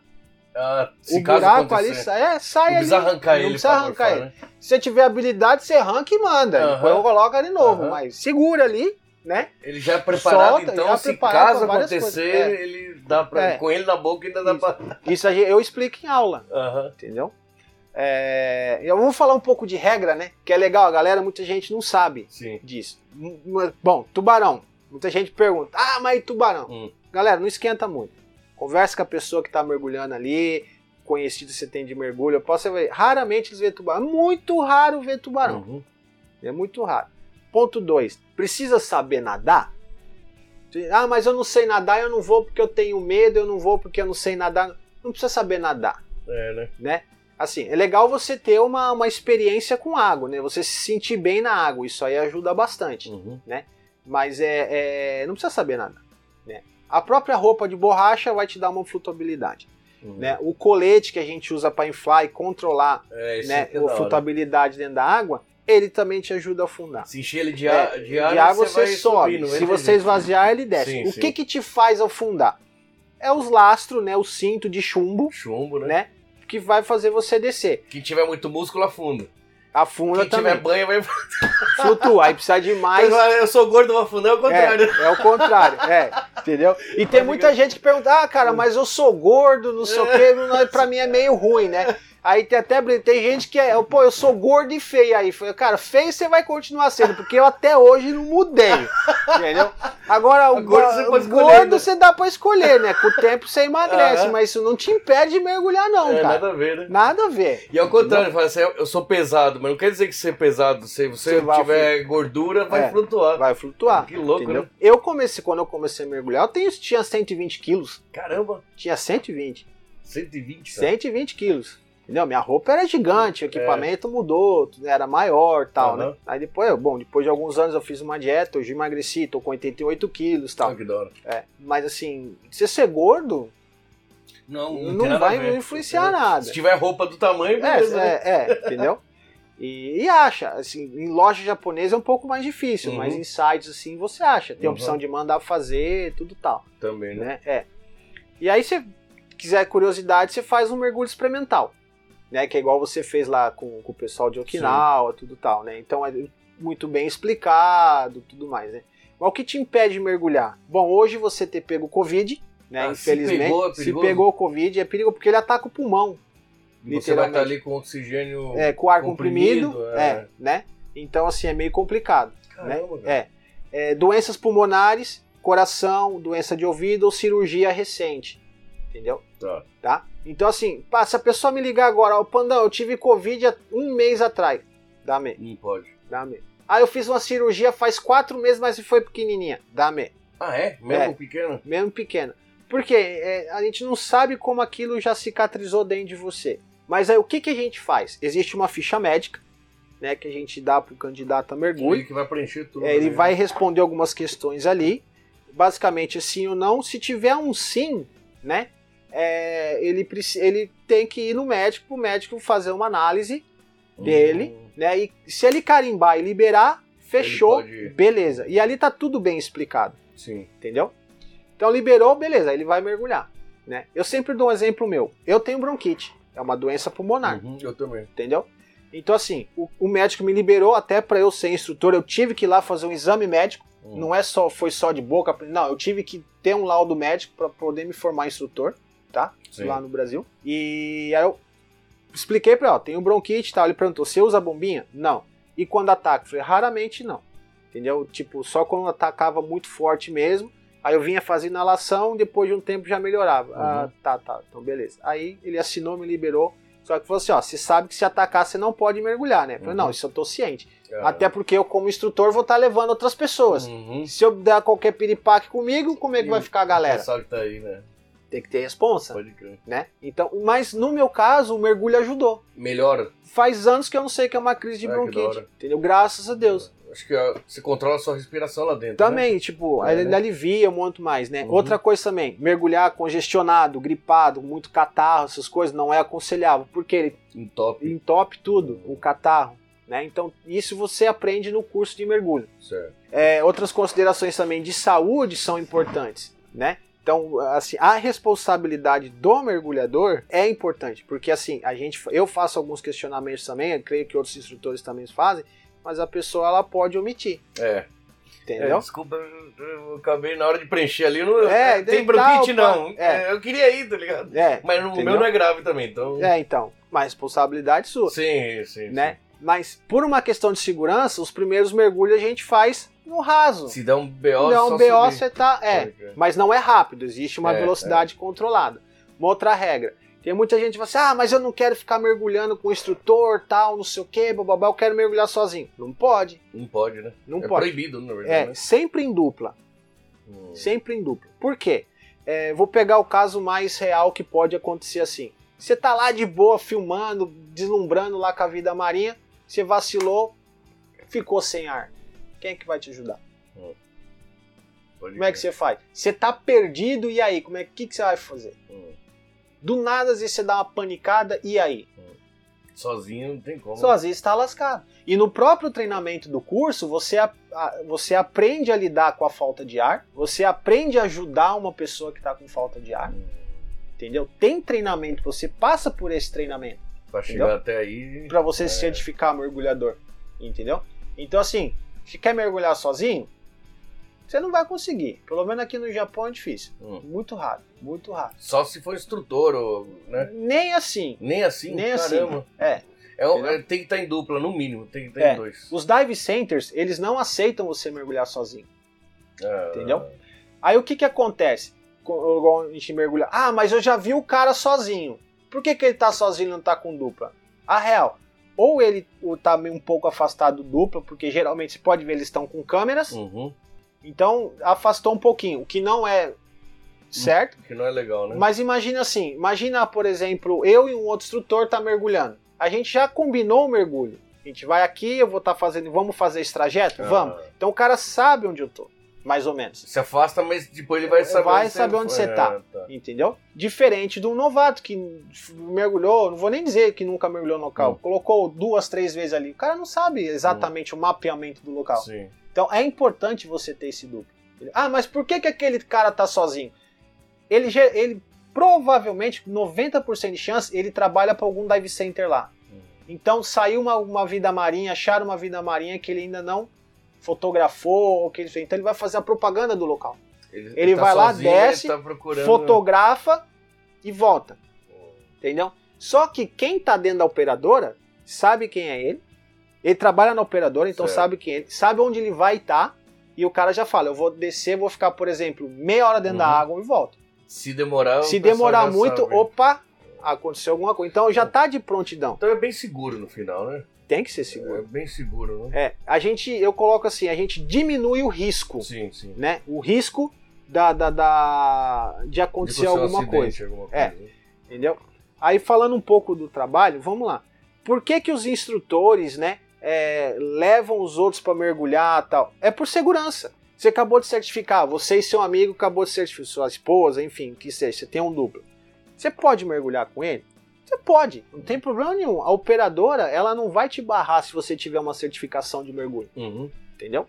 A: Ah, se
B: o buraco ali sai, é, sai
A: Não
B: ali.
A: precisa arrancar
B: não
A: ele.
B: precisa arrancar ele.
A: né?
B: Se você tiver habilidade, você arranca e manda.
A: Aham.
B: Depois coloca de novo,
A: Aham.
B: mas segura ali, né?
A: Ele já é preparado,
B: Solta,
A: então se caso acontecer.
B: É.
A: ele dá pra.
B: É.
A: Com ele na boca ainda dá
B: Isso.
A: pra.
B: Isso eu explico em aula,
A: Aham.
B: entendeu? É, eu vou falar um pouco de regra, né? Que é legal, a galera, muita gente não sabe
A: Sim.
B: disso. Bom, tubarão. Muita gente pergunta, ah, mas e tubarão?
A: Hum.
B: Galera, não esquenta muito. Conversa com a pessoa que tá mergulhando ali, conhecido você tem de mergulho. Eu posso ver, raramente eles vê tubarão. Muito raro ver tubarão.
A: Uhum.
B: É muito raro. Ponto 2. Precisa saber nadar? Ah, mas eu não sei nadar, eu não vou porque eu tenho medo, eu não vou porque eu não sei nadar. Não precisa saber nadar,
A: É, né?
B: né? Assim, é legal você ter uma, uma experiência com água, né? Você se sentir bem na água, isso aí ajuda bastante.
A: Uhum.
B: Mas é, é- não precisa saber nadar, né? A própria roupa de borracha vai te dar uma flutuabilidade,
A: Uhum.
B: né? O colete que a gente usa para inflar e controlar
A: É,
B: né,
A: aqui é
B: a flutuabilidade dentro da água, ele também te ajuda a afundar.
A: Se encher ele de,
B: É,
A: ar, de ar,
B: de água
A: você,
B: você, sobe.
A: subindo,
B: Se você esvaziar, ele desce.
A: Sim,
B: o
A: sim.
B: que que te faz afundar? É os lastros, né? O cinto de chumbo,
A: Chumbo, né?
B: né? Que vai fazer você descer.
A: Quem tiver muito músculo, afunda.
B: Afunda
A: Quem
B: também.
A: tiver banho, vai.
B: Flutua. Aí precisa de mais.
A: Eu sou gordo, vou afundar, é o contrário.
B: É, é o contrário, é, entendeu? E tem muita gente que pergunta, ah, cara, mas eu sou gordo, não sei o quê, não- pra mim é meio ruim, né? Aí tem até tem gente que é, pô, eu sou gordo e feio aí. Falei, Cara, feio você vai continuar sendo, porque eu até hoje não mudei, entendeu? Agora, o
A: Gordo você
B: gordo
A: né?
B: você dá pra escolher, né? Com o tempo você emagrece,
A: Aham.
B: mas isso não te impede de mergulhar, não,
A: É,
B: cara.
A: nada a ver, né?
B: Nada a ver.
A: E ao contrário, fala assim, eu sou pesado, mas não quer dizer que ser pesado, se você
B: Você vai
A: tiver gordura, vai
B: É.
A: flutuar.
B: Vai flutuar.
A: Que louco,
B: entendeu?
A: né?
B: Eu comecei, quando eu comecei a mergulhar, eu tenho, tinha 120 quilos.
A: Caramba,
B: Tinha 120.
A: 120, cara.
B: 120 quilos. Entendeu? Minha roupa era gigante, o equipamento mudou, tudo era maior tal,
A: Aham.
B: né? Aí depois, eu- bom, depois de alguns anos eu fiz uma dieta, hoje emagreci, tô com 88 quilos tal.
A: Ah, que da hora.
B: É, mas assim, você ser gordo,
A: Não, não,
B: Não vai influenciar nada.
A: Se tiver roupa do tamanho,
B: é,
A: beleza. né?
B: é, é, entendeu? E, e acha, assim, em loja japonesa é um pouco mais difícil,
A: Uhum.
B: mas em sites assim você acha. Tem a
A: Uhum.
B: opção de mandar fazer, tudo tal,
A: Também, né?
B: né? É. E aí se quiser curiosidade, você faz um mergulho experimental, né? Que é igual você fez lá com, com o pessoal de Okinawa, tudo tal, né? Então é muito bem explicado, tudo mais, né? Mas o que te impede de mergulhar? Bom, hoje você ter pego Covid, né?
A: Ah, se
B: infelizmente,
A: pegou, é
B: se pegou Covid é perigoso porque ele ataca o pulmão.
A: Você vai estar ali com oxigênio.
B: É, com ar comprimido. comprimido é. é. né? Então, assim, é meio complicado. né? É. é. Doenças pulmonares, coração, doença de ouvido ou cirurgia recente. Entendeu?
A: Tá.
B: tá? Então, assim, pá, se a pessoa me ligar agora, ó, Pandão, eu tive Covid há um mês atrás. Dá me.
A: Não pode.
B: Dá me. Ah, eu fiz uma cirurgia faz quatro meses, mas foi pequenininha. Dá me.
A: Ah, é? Mesmo é, pequeno?
B: Mesmo pequeno. Porque é, a gente não sabe como aquilo já cicatrizou dentro de você. Mas aí o que, que a gente faz? Existe uma ficha médica, né, que a gente dá para o candidato a mergulho.
A: Ele que vai preencher tudo.
B: É, ele né? vai responder algumas questões ali. Basicamente, sim ou não. Se tiver um sim, né, é, ele, ele tem que ir no médico, para o médico fazer uma análise dele, uhum. né? E se ele carimbar e liberar, fechou, beleza. E ali tá tudo bem explicado.
A: Sim.
B: Entendeu? Então liberou, beleza, ele vai mergulhar. Né? Eu sempre dou um exemplo meu. Eu tenho bronquite, é uma doença pulmonar.
A: Uhum, eu também.
B: Entendeu? Então, assim, o, o médico me liberou até para eu ser instrutor. Eu tive que ir lá fazer um exame médico. Uhum. Não é só, foi só de boca. Não, eu tive que ter um laudo médico para poder me formar instrutor tá? Sim. Lá no Brasil. E aí eu expliquei pra ele, ó, tenho bronquite e tal. Ele perguntou, você usa bombinha? Não. E quando ataca? Eu falei, raramente não. Entendeu? Tipo, só quando atacava muito forte mesmo. Aí eu vinha fazer inalação, depois de um tempo já melhorava. Ah, uhum. Ah, tá, tá. Então beleza. Aí ele assinou, me liberou. Só que falou assim, ó, você sabe que se atacar você não pode mergulhar, né? Eu falei, uhum. não, isso eu tô ciente. Uhum. Até porque eu, como instrutor, vou estar tá levando outras pessoas. Uhum. Se eu der qualquer piripaque comigo, como é que vai ficar a galera?
A: O que tá aí, né?
B: Tem que ter responsa.
A: Pode crer.
B: Né? Então, mas no meu caso, o mergulho ajudou.
A: Melhora.
B: Faz anos que eu não sei que é uma crise de ah, bronquite. Entendeu? Graças a Deus.
A: Acho que você controla a sua respiração lá dentro.
B: Também,
A: né?
B: tipo, é, ele né? alivia muito mais, né? Uhum. Outra coisa também, mergulhar congestionado, gripado, muito catarro, essas coisas, não é aconselhável. Porque ele
A: entope,
B: entope tudo, o catarro. Né? Então, isso você aprende no curso de mergulho.
A: Certo.
B: É, outras considerações também de saúde são importantes. Né? Então, assim, a responsabilidade do mergulhador é importante, porque assim, a gente, eu faço alguns questionamentos também, creio que outros instrutores também fazem, mas a pessoa ela pode omitir.
A: É.
B: Entendeu? É,
A: desculpa, eu acabei na hora de preencher ali. Não, é, tem bronquite não. É. Eu queria ir, tá ligado?
B: É,
A: mas o meu não é grave também, então.
B: É, então. Mas responsabilidade sua.
A: Sim, sim.
B: Né?
A: Sim.
B: Mas por uma questão de segurança, os primeiros mergulhos a gente faz no raso.
A: Se der um BO,
B: Se der um BO, você tá. É, mas não é rápido, existe uma é, velocidade é. controlada. Uma outra regra. Tem muita gente que fala assim: ah, mas eu não quero ficar mergulhando com o instrutor, tal, não sei o que, bababá, eu quero mergulhar sozinho. Não pode.
A: Não pode, né?
B: Não
A: é
B: pode.
A: proibido, na verdade.
B: É,
A: né?
B: sempre em dupla. Hum. Sempre em dupla. Por quê? É, vou pegar o caso mais real que pode acontecer assim. Você tá lá de boa, filmando, deslumbrando lá com a vida marinha, você vacilou, ficou sem ar. Quem é que vai te ajudar? Hum. Como é que você faz? Você tá perdido e aí? Como é que, que você vai fazer? Hum. Do nada, às vezes você dá uma panicada e aí? Hum.
A: Sozinho não tem como.
B: Sozinho está lascado. E no próprio treinamento do curso, você, a, a, você aprende a lidar com a falta de ar, você aprende a ajudar uma pessoa que está com falta de ar. Hum. Entendeu? Tem treinamento, você passa por esse treinamento.
A: Pra chegar até aí.
B: Pra você é... se certificar mergulhador. Entendeu? Então, assim, se quer mergulhar sozinho, você não vai conseguir. Pelo menos aqui no Japão é difícil. Hum. Muito raro, muito raro.
A: Só se for instrutor, ou, né?
B: Nem assim.
A: Nem assim?
B: Nem
A: Caramba.
B: assim. É.
A: É, é, tem que estar em dupla, no mínimo. Tem que estar é. em dois.
B: Os dive centers, eles não aceitam você mergulhar sozinho. Ah. Entendeu? Aí o que que acontece? Quando a gente mergulha. Ah, mas eu já vi o cara sozinho. Por que, que ele tá sozinho e não tá com dupla? A real, ou ele tá um pouco afastado do dupla, porque geralmente você pode ver eles estão com câmeras.
A: Uhum.
B: Então afastou um pouquinho, o que não é certo.
A: Que não é legal, né?
B: Mas imagina assim, imagina, por exemplo, eu e um outro instrutor tá mergulhando. A gente já combinou o mergulho. A gente vai aqui, eu vou estar tá fazendo, vamos fazer esse trajeto? Ah. Vamos. Então o cara sabe onde eu tô mais ou menos.
A: Se afasta, mas depois ele vai saber
B: vai onde saber onde você tá, é, tá, entendeu? Diferente de um novato que mergulhou, não vou nem dizer que nunca mergulhou no local, hum. colocou duas, três vezes ali. O cara não sabe exatamente hum. o mapeamento do local.
A: Sim.
B: Então é importante você ter esse duplo. Ah, mas por que, que aquele cara tá sozinho? Ele, ele provavelmente, 90% de chance, ele trabalha para algum dive center lá. Hum. Então saiu uma, uma vida marinha, acharam uma vida marinha que ele ainda não fotografou, que ele então ele vai fazer a propaganda do local. Ele, ele tá vai lá, desce, tá fotografa e volta. Entendeu? Só que quem tá dentro da operadora sabe quem é ele. Ele trabalha na operadora, então
A: Certo.
B: sabe quem é ele, sabe onde ele vai estar. e o cara já fala: eu vou descer, vou ficar, por exemplo, meia hora dentro da
A: Uhum.
B: água e volto.
A: Se demorar,
B: Se demorar muito,
A: sabe.
B: opa, aconteceu alguma coisa. Então já tá de prontidão.
A: Então é bem seguro no final, né?
B: Tem que ser
A: É
B: seguro.
A: bem seguro, né?
B: É, a gente, eu coloco assim, a gente diminui o risco,
A: Sim, sim.
B: né? O risco da, da, da- de acontecer
A: De um
B: alguma
A: acidente,
B: coisa,
A: alguma
B: É.
A: coisa.
B: entendeu? Aí falando um pouco do trabalho, vamos lá. Por que que os instrutores, né, é, levam os outros para mergulhar, tal? É por segurança. Você acabou de certificar, você e seu amigo acabou de certificar, sua esposa, enfim, o que seja, você tem um duplo. Você pode mergulhar com ele? Você pode, não tem problema nenhum. A operadora, ela não vai te barrar se você tiver uma certificação de mergulho
A: Uhum.
B: entendeu?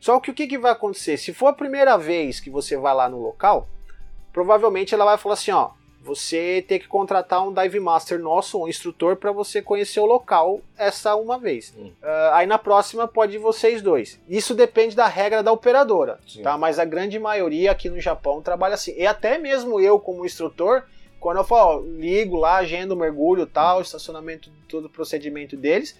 B: Só que o que, que vai acontecer? Se for a primeira vez que você vai lá no local, provavelmente ela vai falar assim, ó, você tem que contratar um dive master nosso, um instrutor, para você conhecer o local essa uma vez.
A: Hum.
B: Ah, aí na próxima pode ir vocês dois. Isso depende da regra da operadora,
A: Sim.
B: tá? Mas a grande maioria aqui no Japão trabalha assim. E até mesmo eu como instrutor, quando eu falo, ó, ligo lá, agendo o mergulho, tal, estacionamento, todo o procedimento deles.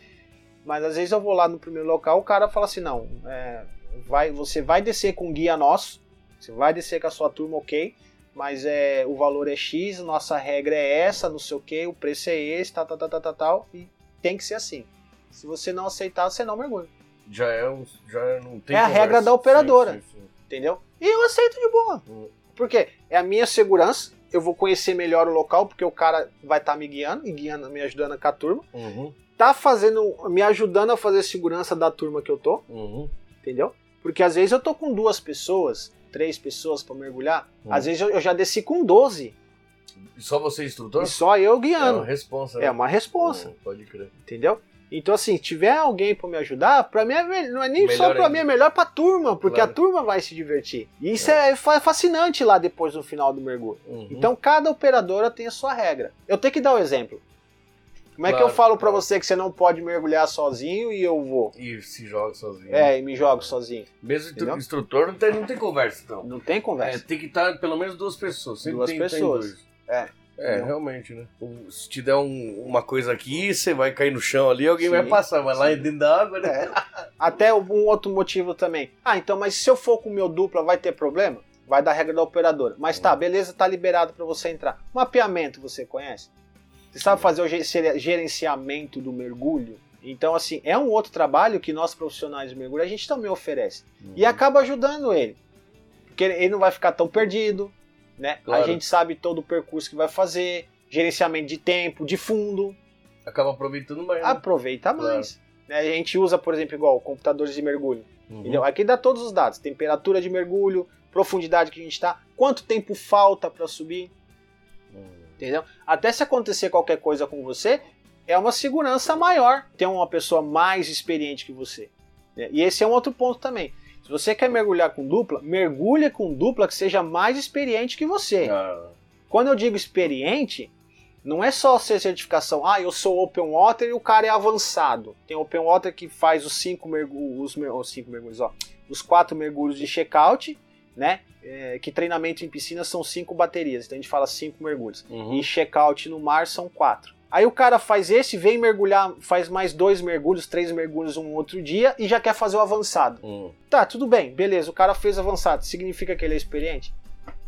B: Mas às vezes eu vou lá no primeiro local, o cara fala assim, não, é, vai, você vai descer com guia nosso, você vai descer com a sua turma, ok, mas é, o valor é X, nossa regra é essa, não sei o que, o preço é esse, tal, tal, tal, tal, tal, tal, e tem que ser assim. Se você não aceitar, você não mergulha,
A: Já é um. Já não tem
B: É a regra da operadora.
A: Sim, sim, sim.
B: entendeu? E eu aceito de boa.
A: Hum.
B: Por quê? É a minha segurança, eu vou conhecer melhor o local, porque o cara vai estar me guiando, e guiando, me ajudando com a turma,
A: Uhum.
B: tá fazendo, me ajudando a fazer segurança da turma que eu tô,
A: Uhum.
B: entendeu? Porque às vezes eu tô com duas pessoas, três pessoas pra mergulhar,
A: Hum.
B: às vezes eu, eu já desci com 12,
A: E só você é instrutor?
B: e só eu
A: É
B: guiando.
A: uma responsa.
B: É uma responsa,
A: Hum, Pode crer.
B: entendeu? Então assim, se tiver alguém pra me ajudar, pra mim é não é nem só
A: Melhor
B: pra
A: ainda.
B: mim, é melhor pra turma, porque
A: Claro.
B: a turma vai se divertir. E isso é, fa- fascinante lá depois no final do mergulho.
A: Uhum.
B: Então cada operadora tem a sua regra. Eu tenho que dar o exemplo. Como é que
A: Claro,
B: eu falo pra
A: claro.
B: você que você não pode mergulhar sozinho e eu vou?
A: E se joga sozinho.
B: É, e me jogo sozinho.
A: Mesmo
B: Entendeu?
A: instrutor não tem, não tem conversa, então.
B: Não tem
A: É,
B: conversa.
A: tem que estar pelo menos duas pessoas. Sempre
B: Duas
A: tem, tem
B: pessoas.
A: dois.
B: É.
A: É,
B: Entendeu?
A: realmente, né? Se te der um- uma coisa aqui, você vai cair no chão ali, alguém
B: Sim,
A: vai passar, vai lá
B: sim.
A: dentro da água, né?
B: É. Até um outro motivo também. Ah, então, mas se eu for com o meu dupla, vai ter problema? Vai dar regra da operadora. Mas tá, beleza, tá liberado pra você entrar. Mapeamento você conhece? Você sabe fazer o ge- gerenciamento do mergulho? Então, assim, é um outro trabalho que nós profissionais de mergulho a gente também oferece. E acaba ajudando ele. Porque ele não vai ficar tão perdido, né?
A: Claro.
B: A gente sabe todo o percurso que vai fazer, gerenciamento de tempo, de fundo.
A: Acaba aproveitando mais. né?
B: Aproveita
A: Claro.
B: mais. Né, A gente usa, por exemplo, igual computadores de mergulho.
A: Uhum.
B: Entendeu? Aqui dá todos os dados: temperatura de mergulho, profundidade que a gente está, quanto tempo falta para subir,
A: Uhum.
B: entendeu? Até se acontecer qualquer coisa com você, é uma segurança maior ter uma pessoa mais experiente que você. né? E esse é um outro ponto também. Se você quer mergulhar com dupla, mergulha com dupla que seja mais experiente que você.
A: Ah,
B: Quando eu digo experiente, não é só ser certificação, ah, eu sou open water e o cara é avançado. Tem open water que faz os cinco mergulhos, os, cinco mergulhos, ó, os quatro mergulhos de check-out, né? É, que treinamento em piscina são cinco baterias, então a gente fala cinco mergulhos.
A: uhum.
B: E check-out no mar são quatro. Aí o cara faz esse, vem mergulhar, faz mais dois mergulhos, três mergulhos um outro dia e já quer fazer o avançado.
A: Uhum.
B: Tá, tudo bem, beleza, o cara fez avançado, significa que ele é experiente?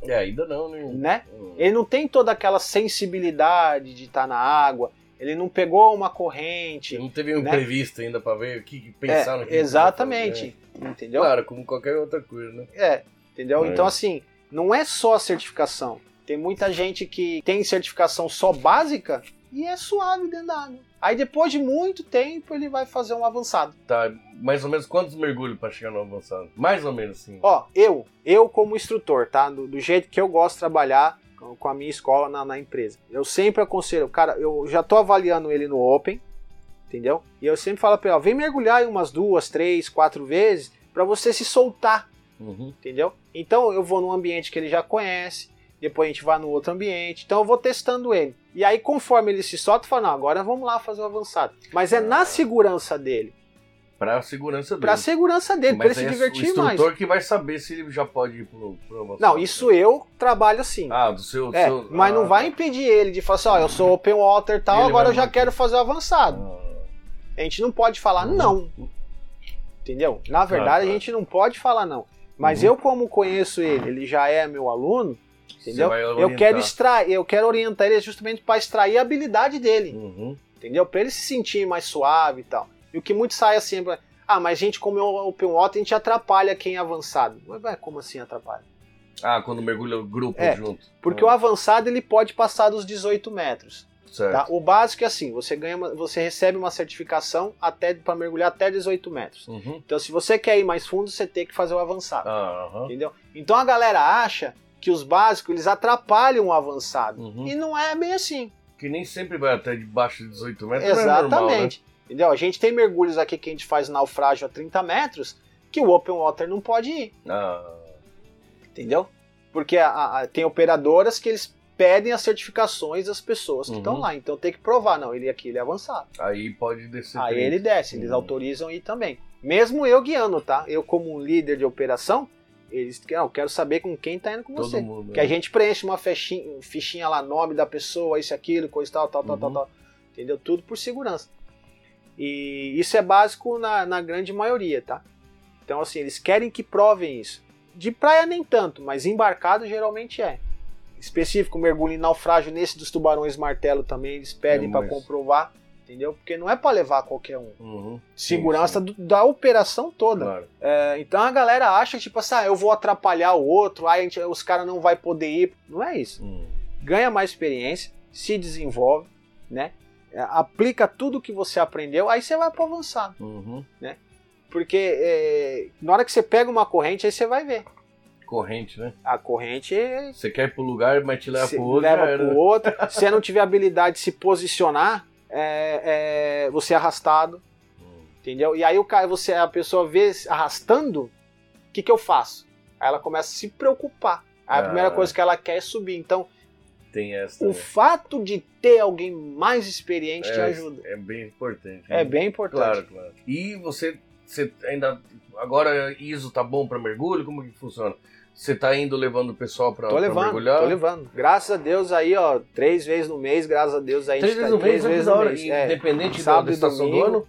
A: É, ainda não, né?
B: Né?
A: Uhum.
B: Ele não tem toda aquela sensibilidade de estar na água. Ele não pegou uma corrente.
A: Não teve um
B: né?
A: previsto ainda pra ver o que, pensar
B: É,
A: no que
B: exatamente.
A: que vai
B: Entendeu?
A: Claro, como qualquer outra coisa, né?
B: É, entendeu?
A: É.
B: Então, assim, não é só a certificação. Tem muita gente que tem certificação só básica e é suave dentro da água. Aí depois de muito tempo ele vai fazer um avançado.
A: Tá, mais ou menos quantos mergulhos pra chegar no avançado? Mais ou menos, sim.
B: Ó, eu, eu como instrutor, tá? Do, do jeito que eu gosto de trabalhar com a minha escola na, na empresa. Eu sempre aconselho, cara, eu já tô avaliando ele no Open, entendeu? E eu sempre falo pra ele, ó, vem mergulhar aí umas duas, três, quatro vezes pra você se soltar,
A: Uhum.
B: entendeu? Então eu vou num ambiente que ele já conhece, depois a gente vai no outro ambiente, então eu vou testando ele. E aí conforme ele se solta, eu falo, não, agora vamos lá fazer o avançado. Mas é na segurança dele.
A: Pra segurança dele.
B: Pra segurança dele, pra ele
A: Mas
B: se
A: é
B: divertir
A: o instrutor
B: mais.
A: que vai saber se ele já pode ir pro, pro avançado.
B: Não, isso eu trabalho assim.
A: Ah, do seu. do
B: é,
A: seu-
B: mas
A: ah,
B: não vai impedir ele de falar assim, ó, eu sou open water e tal, agora eu já quero fazer o avançado.
A: ah,
B: A gente não pode falar
A: Uhum.
B: não, entendeu? Na verdade,
A: claro.
B: a gente não pode falar não. Mas
A: Uhum.
B: eu, como conheço ele, ele já é meu aluno, entendeu? Eu quero extrair, eu quero orientar ele justamente para extrair a habilidade dele,
A: Uhum.
B: entendeu? Para ele se sentir mais suave e tal. E o que muito sai assim, é, ah, mas gente, como é o open water, a gente atrapalha quem é avançado. Mas, como assim atrapalha?
A: Ah, quando mergulha o grupo
B: É,
A: junto.
B: Porque
A: Ah,
B: o avançado ele pode passar dos 18 metros.
A: certo.
B: Tá? O básico é assim, você ganha, uma- você recebe uma certificação até para mergulhar até 18 metros.
A: Uhum.
B: Então, se você quer ir mais fundo, você tem que fazer o avançado,
A: aham.
B: entendeu? Então a galera acha que os básicos eles atrapalham o avançado
A: Uhum.
B: e não é bem assim.
A: Que nem sempre vai até debaixo de 18 metros. não é normal, né?
B: Exatamente. Entendeu? A gente tem mergulhos aqui que a gente faz naufrágio a 30 metros que o open water não pode ir?
A: Ah,
B: entendeu? Porque a- a- tem operadoras que eles pedem as certificações das pessoas que
A: Uhum.
B: estão lá. Então tem que provar, não, ele aqui ele é avançado.
A: aí pode descer.
B: Aí
A: 30.
B: ele desce, eles
A: Uhum.
B: autorizam ir também. Mesmo eu guiando, tá? Eu como um líder de operação, eles não, eu quero saber com quem tá indo com
A: Todo
B: você.
A: mundo.
B: Que a
A: né?
B: gente preenche uma fichinha, fichinha lá, nome da pessoa, isso, aquilo, coisa tal, tal, tal, tal,
A: Uhum.
B: tal. Entendeu? Tudo por segurança. E isso é básico na, na grande maioria, tá? Então, assim, eles querem que provem isso. De praia nem tanto, mas embarcado geralmente é. Específico, mergulho em naufrágio, nesse dos tubarões martelo também, eles pedem
A: É, mas-
B: comprovar, entendeu? Porque não é pra levar qualquer um.
A: Uhum.
B: Segurança
A: Sim,
B: do- da operação
A: sim.
B: toda.
A: Claro.
B: É, então a galera acha, tipo assim, ah, eu vou atrapalhar o outro, aí gente- os caras não vai poder ir. Não é isso.
A: Hum.
B: Ganha mais experiência, se desenvolve, né? É, aplica tudo que você aprendeu, aí você vai pro avançado.
A: Uhum.
B: Porque é, na hora que você pega uma corrente, aí você vai ver.
A: Corrente, né?
B: A corrente
A: Você quer ir pro lugar, mas te leva pro outro.
B: leva pro outro. Se você não tiver habilidade de se posicionar, é, é, você é arrastado, entendeu? E aí o cara, você, a pessoa vê arrastando, o que, que eu faço? Aí ela começa a se preocupar. Aí a
A: Ah.
B: primeira coisa que ela quer é subir. Então,
A: Tem essa.
B: o fato de ter alguém mais experiente te
A: É,
B: ajuda.
A: É bem importante.
B: É
A: né?
B: bem importante.
A: Claro, claro. E você, você ainda. Agora ISO tá bom pra mergulho? Como que funciona? Você tá indo levando o pessoal pra,
B: Tô
A: pra
B: levando,
A: mergulhar?
B: tô levando. Graças a Deus aí, ó, três vezes no mês, graças a Deus aí. a
A: Três
B: gente
A: vezes
B: tá-
A: no mês,
B: três vezes no
A: hora.
B: mês. é.
A: Independente da,
B: Sábado
A: da
B: e
A: estação do ano?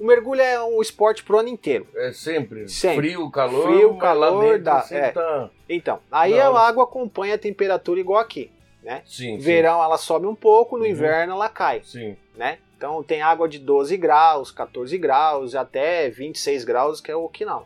B: O mergulho é um esporte pro ano inteiro.
A: É sempre.
B: Sempre.
A: Frio, calor.
B: Frio, calor,
A: dentro
B: dá, é.
A: tá-
B: Então, aí
A: Da
B: a água acompanha a temperatura igual aqui.
A: Sim, sim.
B: Verão ela sobe um pouco, no
A: Uhum.
B: inverno ela cai,
A: Sim.
B: né? Então tem água de 12 graus, 14 graus, até 26 graus, que é o Okinawa.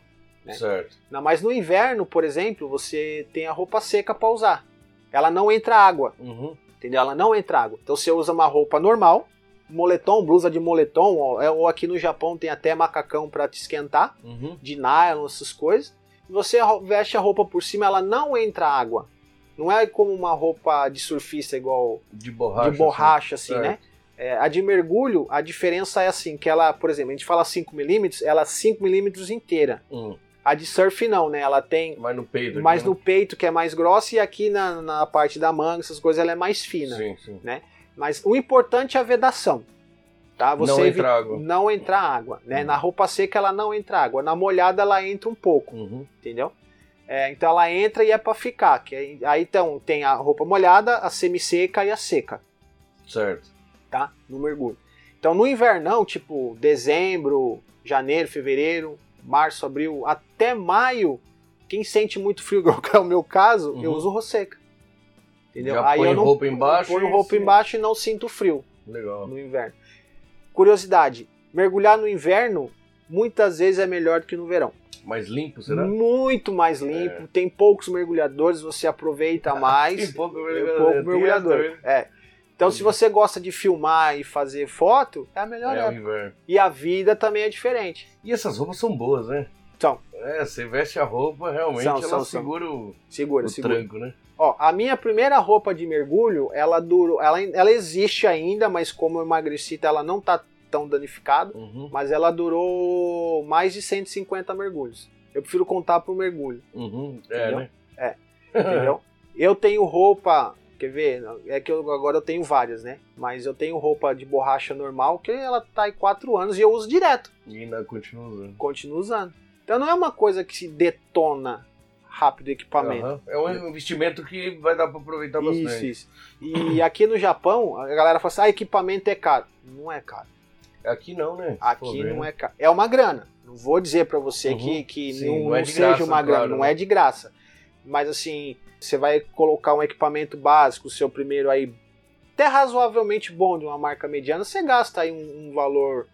B: Né?
A: Certo.
B: Não, mas no inverno, por exemplo, você tem a roupa seca para usar. Ela não entra água,
A: Uhum.
B: entendeu? Ela não entra água. Então você usa uma roupa normal, moletom, blusa de moletom, é- ou aqui no Japão tem até macacão para te esquentar,
A: Uhum.
B: de nylon, essas coisas. Você veste a roupa por cima, ela não entra água. Não é como uma roupa de surfista igual
A: De borracha.
B: de borracha, assim,
A: certo.
B: né? É, a de mergulho, a diferença é assim, que ela, por exemplo, a gente fala 5mm, ela é 5mm inteira.
A: assim. Hum.
B: A de surf não, né? Ela tem
A: Mais no peito. aqui,
B: mais
A: né?
B: no peito, que é mais grossa, e aqui na, na parte da manga, essas coisas, ela é mais fina.
A: Sim, sim.
B: Mas o importante é a vedação. Tá? Você
A: Não entra água.
B: Não entra água. Né?
A: Uhum.
B: Na roupa seca ela não entra água. Na molhada ela entra um pouco,
A: Uhum.
B: entendeu? É, então ela entra e é para ficar. Que aí, aí então tem a roupa molhada, a semi-seca e a seca.
A: Certo.
B: tá? No mergulho. Então no invernão, tipo dezembro, janeiro, fevereiro, março, abril, até maio, quem sente muito frio, que é o meu caso, eu
A: Uhum.
B: uso rosseca. Entendeu?
A: Já põe
B: eu não
A: roupa embaixo
B: ponho roupa
A: sim.
B: embaixo e não sinto frio
A: Legal.
B: no inverno. Curiosidade, mergulhar no inverno muitas vezes é melhor do que no verão.
A: Mais limpo, será?
B: Muito mais limpo,
A: É.
B: tem poucos mergulhadores, você aproveita mais.
A: Tem pouco
B: Tem
A: mergulhador.
B: pouco
A: Tem
B: mergulhador.
A: essa,
B: É. Então, se você gosta de filmar e fazer foto, é a melhor
A: É
B: época. E a vida também é diferente.
A: E essas roupas são boas, né?
B: São.
A: É, você veste a roupa, realmente
B: São,
A: ela
B: são, são.
A: segura o,
B: Segura,
A: o
B: segura.
A: tranco, né?
B: Ó, a minha primeira roupa de mergulho, ela durou, ela, ela existe ainda, mas como eu emagreci, ela não tá tão danificada,
A: Uhum,
B: mas ela durou mais de 150 mergulhos. Eu prefiro contar por mergulho,
A: uhum. É, né?
B: É. entendeu? eu tenho roupa Quer ver? É que eu, agora eu tenho várias, né? Mas eu tenho roupa de borracha normal que ela tá em 4 anos e eu uso direto.
A: E ainda continua usando.
B: Continuo usando. Então não é uma coisa que se detona rápido o equipamento.
A: Aham. É um investimento que vai dar pra aproveitar
B: Isso,
A: bastante.
B: isso. E aqui no Japão, a galera fala assim: ah, equipamento é caro. Não é caro.
A: Aqui não, né?
B: Aqui não é caro. É uma grana. Não vou dizer pra você
A: Uhum.
B: que, que
A: Sim,
B: não,
A: não é
B: seja
A: graça,
B: uma grana.
A: claro,
B: Não
A: né?
B: é de graça. Mas assim, você vai colocar um equipamento básico, o seu primeiro aí, até razoavelmente bom de uma marca mediana, você gasta aí um, um valor,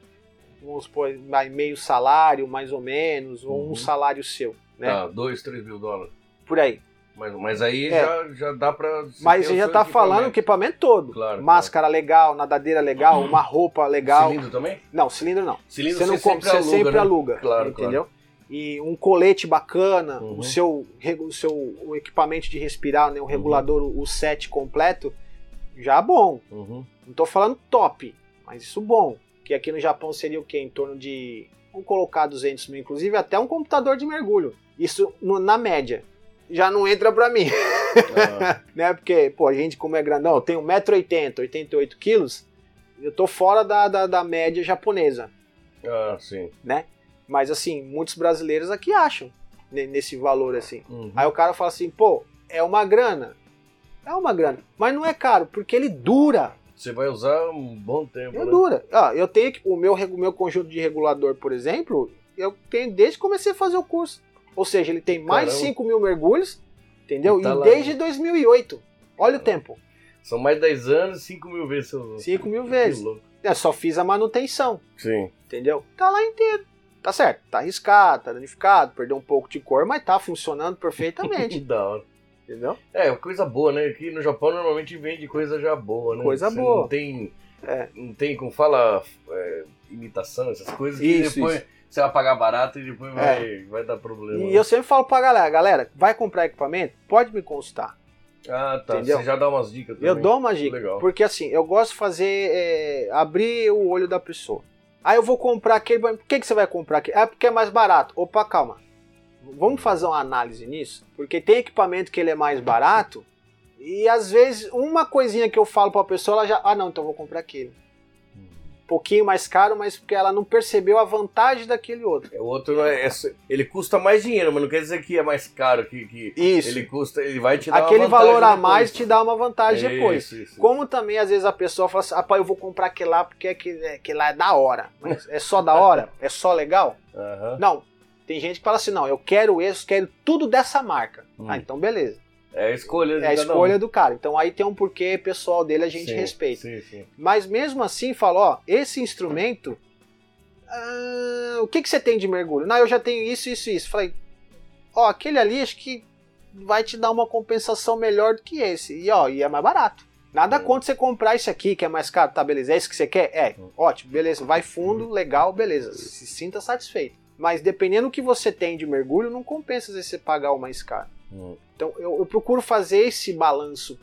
B: vamos supor, meio salário, mais ou menos, ou
A: Uhum.
B: um salário seu, né?
A: Tá, 2, 3 mil dólares.
B: Por aí.
A: Mas, mas aí
B: É.
A: já, já dá pra.
B: Mas você já tá falando o
A: equipamento.
B: todo.
A: Claro,
B: Máscara legal, nadadeira legal, uma roupa legal.
A: Cilindro também?
B: Não, cilindro não.
A: Cilindro
B: você não
A: você
B: compra,
A: sempre
B: você
A: aluga,
B: sempre
A: né?
B: aluga.
A: Claro,
B: entendeu? E um colete bacana,
A: Uhum.
B: o seu, o seu o equipamento de respirar, né, o regulador, o set completo, já bom.
A: Uhum.
B: Não tô falando top, mas isso bom. Que aqui no Japão seria o quê? Em torno de. Vamos colocar 200 mil, inclusive até um computador de mergulho. Isso no- na média. Já não entra pra mim,
A: Ah,
B: né? Porque, pô, a gente, como é grandão, eu tenho 1,80m, 88 quilos, eu tô fora da, da, da média japonesa.
A: ah, sim.
B: Mas assim, muitos brasileiros aqui acham ne- nesse valor assim.
A: Uhum.
B: Aí o cara fala assim, pô, é uma grana. É uma grana. Mas não é caro, porque ele dura.
A: Você vai usar um bom tempo,
B: Ele
A: né?
B: dura. Ah, eu tenho o meu, meu conjunto de regulador, por exemplo, eu tenho desde que comecei a fazer o curso. Ou seja, ele tem mais de
A: Caramba.
B: 5 mil mergulhos, entendeu?
A: E tá
B: e
A: lá.
B: desde 2008. Olha o tempo.
A: São mais 10 anos, 5 mil vezes você usou.
B: 5 mil
A: Que
B: vezes.
A: louco.
B: Eu só fiz a manutenção,
A: Sim.
B: entendeu? Tá lá inteiro. Tá certo, tá arriscado, tá danificado, perdeu um pouco de cor, mas tá funcionando perfeitamente,
A: da hora.
B: entendeu?
A: É, coisa boa, né? Aqui no Japão normalmente vende coisa já boa, né?
B: Coisa
A: Você
B: boa.
A: Não tem,
B: É.
A: não tem como fala, é, imitação, essas coisas que
B: Isso,
A: depois você vai pagar barato e depois vai, vai dar problema.
B: E
A: né?
B: eu sempre falo pra galera, galera, vai comprar equipamento? Pode me consultar.
A: Ah, tá.
B: Entendeu?
A: Você já dá umas dicas também.
B: Eu dou uma dica.
A: Legal.
B: Porque assim, eu gosto de fazer. é, abrir o olho da pessoa. Aí eu vou comprar aquele. Por que, que você vai comprar aquele? Ah, porque é mais barato. Opa, calma. Vamos fazer uma análise nisso? Porque tem equipamento que ele é mais barato. E às vezes, uma coisinha que eu falo pra pessoa, ela já. Ah, não, então eu vou comprar aquele. Pouquinho mais caro, mas porque ela não percebeu a vantagem daquele outro.
A: É, O outro não é, é- ele custa mais dinheiro, mas não quer dizer que é mais caro, que, que
B: Isso.
A: ele custa, ele vai te dar
B: Aquele
A: uma vantagem
B: valor a
A: depois.
B: mais te dá uma vantagem depois.
A: Isso, isso.
B: Como também, às vezes, a pessoa fala assim, ah, eu vou comprar aquele lá porque aquele, aquele lá é da hora. Mas é só da hora? É só legal?
A: Aham.
B: Não. Tem gente que fala assim, não, eu quero esse, quero tudo dessa marca.
A: Hum.
B: Ah, então beleza.
A: É a escolha
B: É a escolha
A: um.
B: do cara. Então aí tem um porquê pessoal dele, a gente
A: Sim,
B: respeita.
A: Sim, sim.
B: Mas mesmo assim, fala, ó, esse instrumento, ah, o que, que você tem de mergulho? Não, eu já tenho isso, isso, isso. Falei, ó, aquele ali acho que vai te dar uma compensação melhor do que esse. E ó, e é mais barato. Nada
A: Hum.
B: contra você comprar isso aqui, que é mais caro, tá, beleza? É isso que você quer? É,
A: Hum.
B: ótimo, beleza. Vai fundo, legal, beleza. Se sinta satisfeito. Mas dependendo do que você tem de mergulho, não compensa você pagar o mais caro.
A: Hum.
B: Então eu, eu procuro fazer esse balanço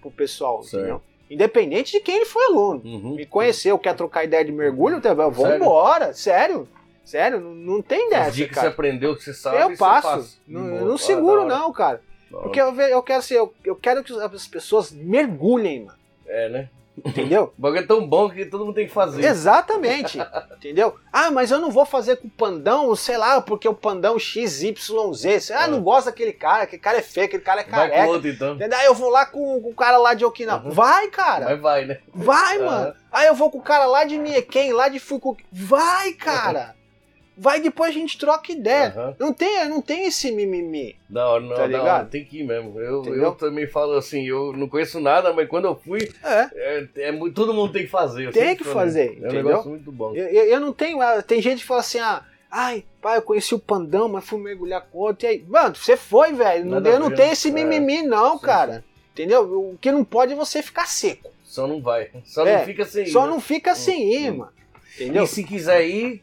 B: pro pessoal,
A: Certo.
B: entendeu? Independente de quem ele foi aluno.
A: Uhum.
B: Me conheceu, quer trocar ideia de mergulho, tá, vamos
A: Sério?
B: embora. Sério? Sério, não, não tem
A: As
B: dessa,
A: dicas que você aprendeu, que você sabe,
B: Eu passo. Não,
A: boa.
B: não
A: Ah,
B: seguro, não, cara. Porque eu, eu quero assim, eu, eu quero que as pessoas mergulhem, mano.
A: É, né?
B: Entendeu?
A: O bagulho é tão bom que todo mundo tem que fazer.
B: Exatamente. entendeu? Ah, mas eu não vou fazer com o pandão, sei lá, porque o pandão XYZ. Ah,
A: Ah.
B: não gosta daquele cara, aquele cara é feio, aquele cara é
A: Vai com
B: careca.
A: outro, então.
B: Entendeu? Aí eu vou lá com, com o cara lá de Okinawa.
A: Uhum.
B: Vai, cara.
A: Mas vai, né?
B: Vai,
A: Aham.
B: mano. Aí eu vou com o cara lá de Nieken, lá de Fukuoka. Vai, cara. Vai, depois a gente troca ideia.
A: Aham.
B: Não tem, não tem esse mimimi.
A: Hora, não,
B: Tá
A: hora, tem que ir mesmo. Eu,
B: Entendeu?
A: eu também falo assim, eu não conheço nada, mas quando eu fui,
B: É.
A: é, é todo mundo tem que fazer.
B: Tem que fazer,
A: É um negócio muito bom.
B: Eu, eu, eu não tenho. ah, Tem gente que fala assim, ah, ai, pai, eu conheci o pandão, mas fui mergulhar com outro. E aí, mano, você foi, velho. Não,
A: Nada
B: eu não
A: ver,
B: tenho
A: né?
B: esse
A: É.
B: mimimi, não,
A: Sim,
B: cara. Entendeu? O que não pode é você ficar seco.
A: Só não vai. Só
B: É,
A: não fica sem ir.
B: Só
A: né?
B: não fica sem ir,
A: hum.
B: mano. Entendeu?
A: E se quiser ir,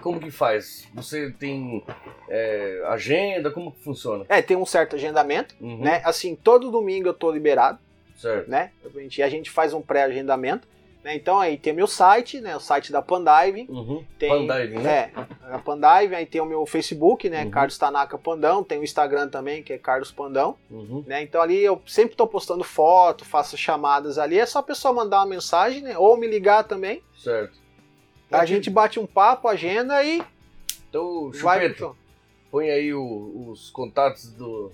A: como que faz? Você tem é, agenda? Como que funciona?
B: É, tem um certo agendamento,
A: Uhum,
B: né? Assim, todo domingo eu tô liberado.
A: Certo.
B: né? A gente, a gente faz um pré-agendamento. Né? Então aí tem meu site, né? O site da Pandive.
A: Uhum.
B: Tem,
A: Pandive, né?
B: É, a Pandive, aí tem o meu Facebook, né?
A: Uhum.
B: Carlos Tanaka Pandão, tem o Instagram também, que é Carlos Pandão,
A: Uhum.
B: né? Então ali eu sempre tô postando foto, faço chamadas ali, é só a pessoa mandar uma mensagem, né? Ou me ligar também.
A: Certo.
B: A gente bate um papo, agenda e
A: Então. Chupeta, põe aí o- os contatos do,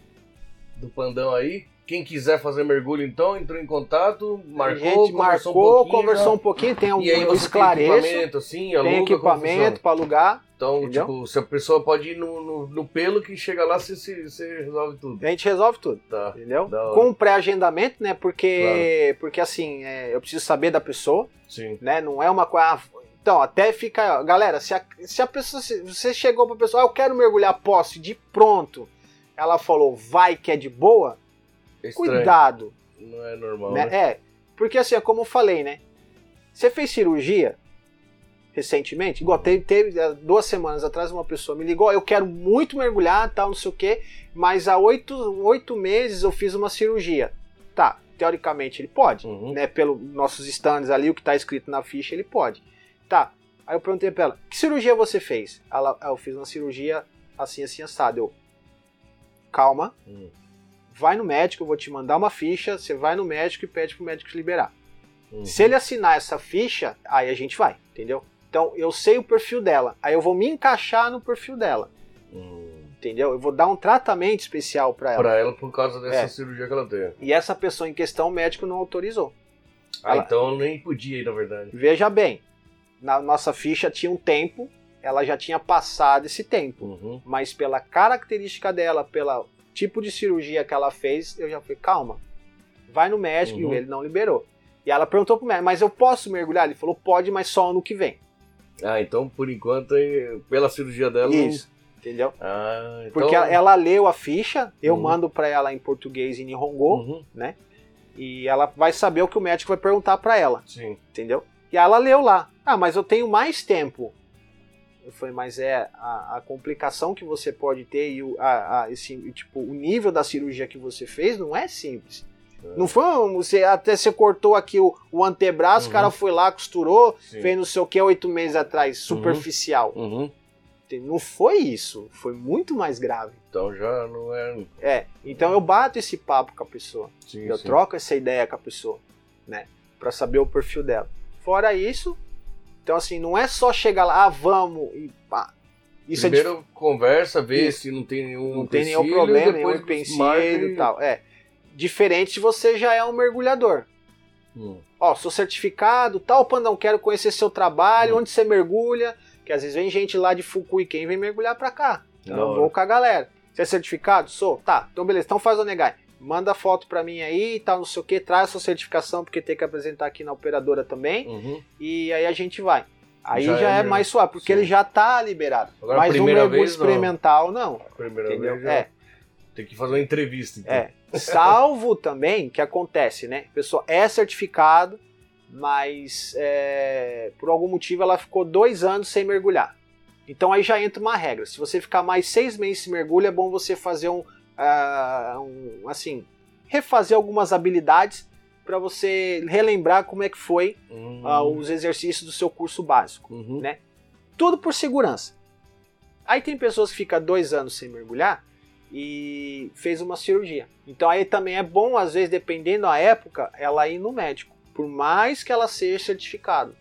A: do Pandão aí. Quem quiser fazer mergulho, então, entrou em contato,
B: a
A: marcou,
B: gente
A: conversou
B: marcou,
A: um pouquinho.
B: conversou
A: já.
B: um pouquinho, tem um
A: E aí você
B: esclareço,
A: tem equipamento, assim, aluga,
B: tem equipamento para alugar.
A: Então,
B: entendeu?
A: tipo, se a pessoa pode ir no, no, no pelo que chega lá, você, você, resolve tudo.
B: A gente resolve tudo.
A: Tá.
B: Entendeu? Com pré-agendamento, né? Porque, porque assim, é, eu preciso saber da pessoa,
A: Sim.
B: né? Não é uma coisa. Ah, Então, até fica. Galera, se a, se a pessoa. Se você chegou pra pessoa, ah, eu quero mergulhar posse de pronto. Ela falou, vai que é de boa,
A: É
B: cuidado.
A: Não é normal,
B: Né?
A: né?
B: É. Porque assim, é como eu falei, né? Você fez cirurgia recentemente? Igual teve, teve duas semanas atrás uma pessoa me ligou, "Ó, eu quero muito mergulhar, tal, não sei o quê, mas há oito, oito meses eu fiz uma cirurgia. Tá, teoricamente ele pode,
A: Uhum.
B: né? Pelos nossos stands ali, o que tá escrito na ficha, ele pode. Tá. Aí eu perguntei pra ela, que cirurgia você fez? Ela, "Ah, eu fiz uma cirurgia assim, assim, assado. Eu, calma,
A: Hum.
B: vai no médico, eu vou te mandar uma ficha, você vai no médico e pede pro médico te liberar.
A: Uhum.
B: Se ele assinar essa ficha, aí a gente vai, entendeu? Então eu sei o perfil dela, aí eu vou me encaixar no perfil dela,
A: Hum.
B: entendeu? Eu vou dar um tratamento especial pra ela.
A: Pra ela, por causa dessa
B: É.
A: cirurgia que ela teve.
B: E essa pessoa em questão, o médico não autorizou.
A: Ah,
B: Ela-
A: então nem podia ir, na verdade.
B: Veja bem, na nossa ficha tinha um tempo, ela já tinha passado esse tempo,
A: Uhum.
B: mas pela característica dela, pelo tipo de cirurgia que ela fez, eu já falei, calma, vai no médico
A: Uhum.
B: e ele não liberou. E ela perguntou pro médico, mas eu posso mergulhar? Ele falou, pode, mas só ano que vem.
A: Ah, então por enquanto, pela cirurgia dela. não-
B: Isso, entendeu?
A: Ah, então.
B: Porque ela, ela leu a ficha, eu
A: Uhum.
B: mando pra ela em português e em Nihongo,
A: Uhum.
B: e ela vai saber o que o médico vai perguntar pra ela,
A: Sim.
B: entendeu? E ela leu lá. Ah, mas eu tenho mais tempo. Eu falei, mas é a, a complicação que você pode ter e o, a, a- esse, tipo, o nível da cirurgia que você fez não é simples. Não foi você até você cortou aqui o, o antebraço,
A: Uhum.
B: o cara foi lá, costurou,
A: Sim.
B: fez não sei o que oito meses atrás, superficial.
A: Uhum.
B: Não foi isso, foi muito mais grave.
A: Então já não é.
B: É, então eu bato esse papo com a pessoa.
A: Sim,
B: Eu
A: sim.
B: troco essa ideia com a pessoa, né? Pra saber o perfil dela. Fora isso, então assim, não é só chegar lá, ah, vamos e pá. Isso é
A: Primeiro conversa, vê
B: Isso.
A: se não tem nenhum.
B: dif- não tem nenhum
A: empecilho,
B: problema, nenhum
A: depois
B: empecilho
A: marca
B: e tal. É. Diferente se você já é um mergulhador.
A: Hum.
B: Ó, sou certificado, tal, Pandão, quero conhecer seu trabalho,
A: Hum.
B: onde você mergulha. Que às vezes vem gente lá de Fukui, quem vem mergulhar pra cá. Então
A: Da
B: eu vou com a galera. Você é certificado? Sou. Tá, então beleza. Então faz o negai. Manda foto pra mim aí, tal, não sei o que. Traz sua certificação, porque tem que apresentar aqui na operadora também.
A: Uhum.
B: E aí a gente vai. Aí
A: Já
B: já,
A: é
B: é, mais suave, porque
A: Sim.
B: ele já tá liberado.
A: Agora,
B: Mas um
A: primeira
B: mergulho
A: vez, não.
B: experimental, não.
A: Primeira
B: Entendeu?
A: vez já
B: É.
A: tem que fazer uma entrevista. Então.
B: É. Salvo também que acontece, né? A pessoa é certificado, mas é, por algum motivo ela ficou dois anos sem mergulhar. Então aí já entra uma regra. Se você ficar mais seis meses sem mergulho, é bom você fazer um, ah, um assim, refazer algumas habilidades para você relembrar como é que foi
A: Uhum.
B: ah, os exercícios do seu curso básico.
A: Uhum.
B: né? Tudo por segurança. Aí tem pessoas que ficam dois anos sem mergulhar e fez uma cirurgia. Então aí também é bom, às vezes, dependendo da época, ela ir no médico. Por mais que ela seja certificada.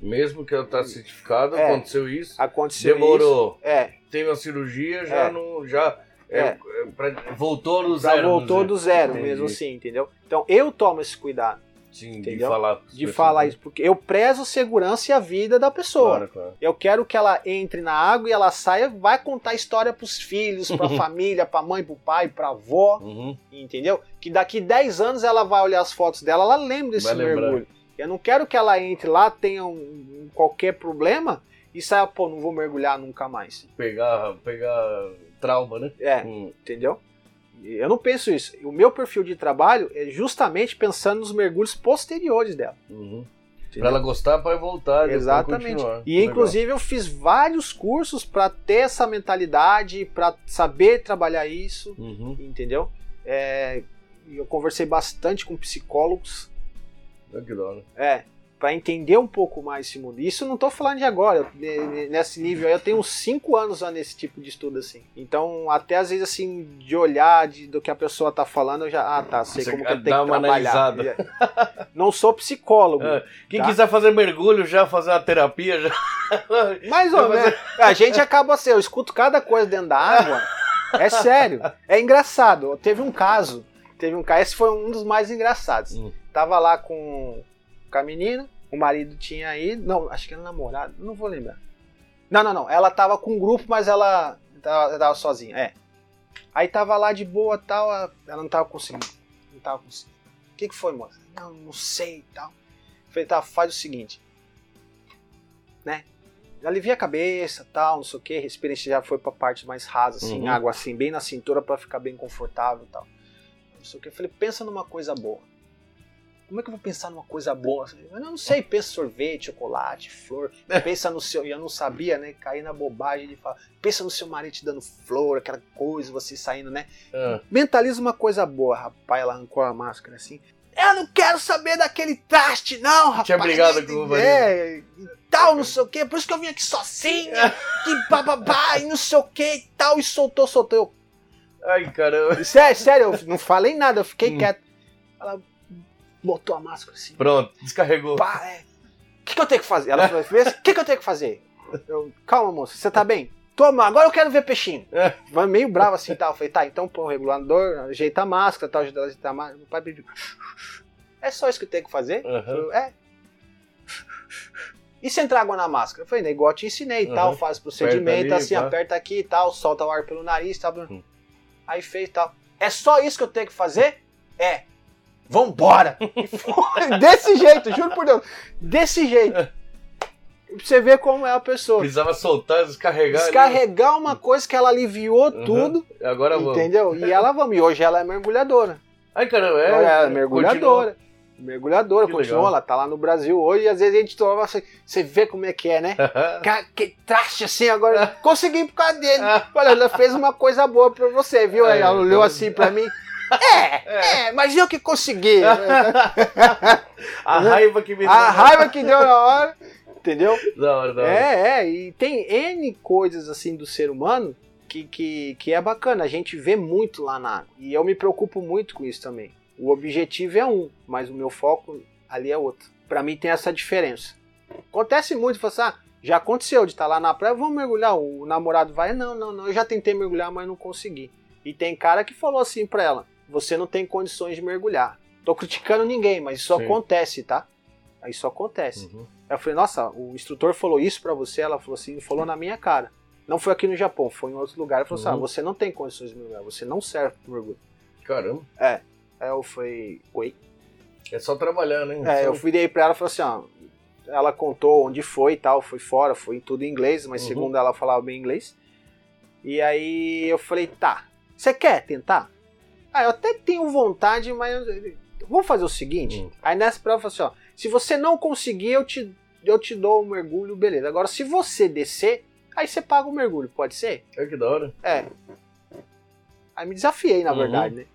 A: Mesmo que ela tá certificada,
B: É.
A: aconteceu isso.
B: Aconteceu
A: Demorou.
B: isso. É,
A: Teve uma cirurgia, já
B: É.
A: não. Já. É,
B: É.
A: é, pra- voltou no
B: já
A: zero.
B: voltou do zero
A: Entendi.
B: mesmo assim, entendeu? Então eu tomo esse cuidado
A: Sim, de
B: Entendeu?
A: falar. pras
B: de
A: pessoas,
B: falar
A: né?
B: isso, porque eu prezo segurança e a vida da pessoa.
A: Claro, claro.
B: Eu quero que ela entre na água e ela saia, vai contar história pros filhos, pra família, pra mãe, pro pai, pra avó.
A: Uhum.
B: entendeu? Que daqui 10 anos ela vai olhar as fotos dela, ela lembra desse
A: Vai lembrar.
B: mergulho. Eu não quero que ela entre lá, tenha um, um qualquer problema e saia, pô, não vou mergulhar nunca mais.
A: Pegar, pegar trauma, né?
B: É,
A: Hum.
B: entendeu? Eu não penso isso. O meu perfil de trabalho é justamente pensando nos mergulhos posteriores dela.
A: Uhum. Pra ela gostar, pra voltar.
B: Exatamente. E
A: Legal.
B: inclusive eu fiz vários cursos para ter essa mentalidade, para saber trabalhar isso,
A: Uhum.
B: entendeu? É, eu conversei bastante com psicólogos
A: Ah, que da hora.
B: É, para entender um pouco mais esse mundo. Isso não tô falando de agora, eu- nesse nível aí eu tenho uns 5 anos já nesse tipo de estudo assim. Então, até às vezes assim, de olhar de, do que a pessoa tá falando, eu já, ah, tá, sei
A: Você
B: como que eu tenho que
A: uma
B: trabalhar. Não sou psicólogo.
A: É, Quem
B: Tá.
A: quiser fazer mergulho já, fazer uma terapia já.
B: Mais ou menos. A gente acaba assim, eu escuto cada coisa dentro da água. É sério. É engraçado. Teve um caso. Teve um caso. Esse foi um dos mais engraçados.
A: Hum.
B: Tava lá com, com a menina. O marido tinha ido. Não, acho que era namorado. Não vou lembrar. Não, não, não. Ela tava com um grupo, mas ela tava, tava sozinha. É. Aí tava lá de boa tal. Ela não tava conseguindo. Não tava conseguindo. O que, que foi, moça? Não, não sei e tal. Falei, tá, faz o seguinte alivia a cabeça, tal, não sei o que, respira, a gente já foi pra parte mais rasa, assim,
A: Uhum.
B: água assim, bem na cintura pra ficar bem confortável e tal. Não sei o que, eu falei, pensa numa coisa boa. Como é que eu vou pensar numa coisa boa? Eu não sei, pensa sorvete, chocolate, flor, pensa no seu, e eu não sabia, né, cair na bobagem de falar, pensa no seu marido te dando flor, aquela coisa, você saindo, né,
A: Ah,
B: mentaliza uma coisa boa, rapaz, ela arrancou a máscara assim. Eu não quero saber daquele traste, não, rapaz.
A: Tinha brigado com o.
B: É, e tal, não sei o quê. Por isso que eu vim aqui sozinha, que bababá, e não sei o que e tal. E soltou, soltou.
A: Ai, caramba.
B: Eu, sério, sério, eu não falei nada, eu fiquei
A: Hum.
B: quieto. Ela botou a máscara assim.
A: Pronto, descarregou.
B: Pá, é. O que, que eu tenho que fazer? Ela falou, "Fez? o que, que eu tenho que fazer? Eu, calma, moça, você tá bem? Toma, agora eu quero ver peixinho.
A: É.
B: Meio bravo assim, tal. Eu falei, tá, então põe o regulador, ajeita a máscara, tal, ajeita ela a ajeitar a máscara. O pai pediu. É só isso que eu tenho que fazer?
A: Aham.
B: Eu, é. E se entrar água na máscara? Eu falei, né, igual eu te ensinei e tal, faz o procedimento,
A: ali,
B: assim,
A: pá.
B: aperta aqui e tal, solta o ar pelo nariz, tal.
A: Hum.
B: Aí fez e tal. É só isso que eu tenho que fazer? É. Vambora! Desse jeito, juro por Deus. Desse jeito. Pra você ver como é a pessoa.
A: Precisava soltar, descarregar. ali.
B: Descarregar uma coisa que ela aliviou
A: Uhum.
B: tudo,
A: Agora vamos.
B: entendeu? E ela vamos. E hoje ela é mergulhadora.
A: Ai, caramba, é.
B: ela é mergulhadora. Mergulhadora,
A: Que
B: continua,
A: legal.
B: ela tá lá no Brasil hoje e às vezes a gente toma, você, você vê como é que é, né? Que traste assim, agora consegui por causa dele. Olha, ela fez uma coisa boa pra você, viu? Aí ela olhou assim pra mim. É, é, mas eu que consegui.
A: a raiva que me
B: A raiva que deu na hora, entendeu?
A: Da hora, da hora.
B: É, é, e tem N coisas assim do ser humano que, que, que é bacana, a gente vê muito lá na água. E eu me preocupo muito com isso também. O objetivo é um, mas o meu foco ali é outro. Pra mim tem essa diferença. Acontece muito, fala assim, ah, já aconteceu de estar lá na praia, vamos mergulhar. O namorado vai, não, não, não, eu já tentei mergulhar, mas não consegui. E tem cara que falou assim pra ela: você não tem condições de mergulhar. Tô criticando ninguém, mas isso
A: Sim.
B: acontece, tá? Isso acontece.
A: Uhum.
B: Eu falei, nossa, o instrutor falou isso pra você? Ela falou assim, falou na minha cara. Não foi aqui no Japão, foi em outro lugar. Ele falou assim,
A: Uhum.
B: ah, você não tem condições de mergulhar, você não serve pro mergulho.
A: Caramba.
B: Aí eu falei, oi?
A: É só trabalhar, né?
B: É, eu fui daí pra ela e falei assim, ó, ela contou onde foi e tal, foi fora, foi tudo em inglês, mas
A: Uhum.
B: segundo ela falava bem inglês. E aí eu falei, tá, você quer tentar? Ah, eu até tenho vontade, mas vamos fazer o seguinte.
A: Hum.
B: Aí nessa prova eu assim, ó, se você não conseguir, eu te, eu te dou o mergulho, beleza. Agora, se você descer, aí você paga o mergulho, pode ser?
A: É que da hora.
B: É. Aí me desafiei, na
A: Uhum.
B: verdade, né?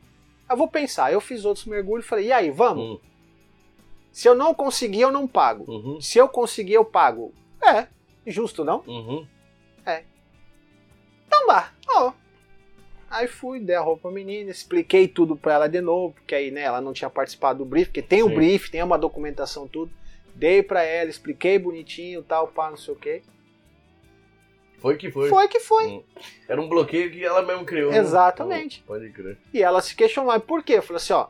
B: Eu vou pensar, eu fiz outros mergulhos, falei, e aí, vamos?
A: Hum,
B: Se eu não conseguir, eu não pago.
A: Uhum.
B: Se eu conseguir, eu pago. É, justo, não?
A: Uhum.
B: Então vá. Ó. Aí fui, dei a roupa pra menina, expliquei tudo pra ela de novo, porque aí, né, ela não tinha participado do brief, porque tem o brief, tem uma documentação, tudo. Dei pra ela, expliquei bonitinho, tal, pá, não sei o quê.
A: Foi que foi.
B: Foi que foi.
A: Era um bloqueio que ela mesmo criou. né?
B: Exatamente.
A: Hum, Pode crer.
B: E ela se questionou, mas por quê? Eu falei assim, ó,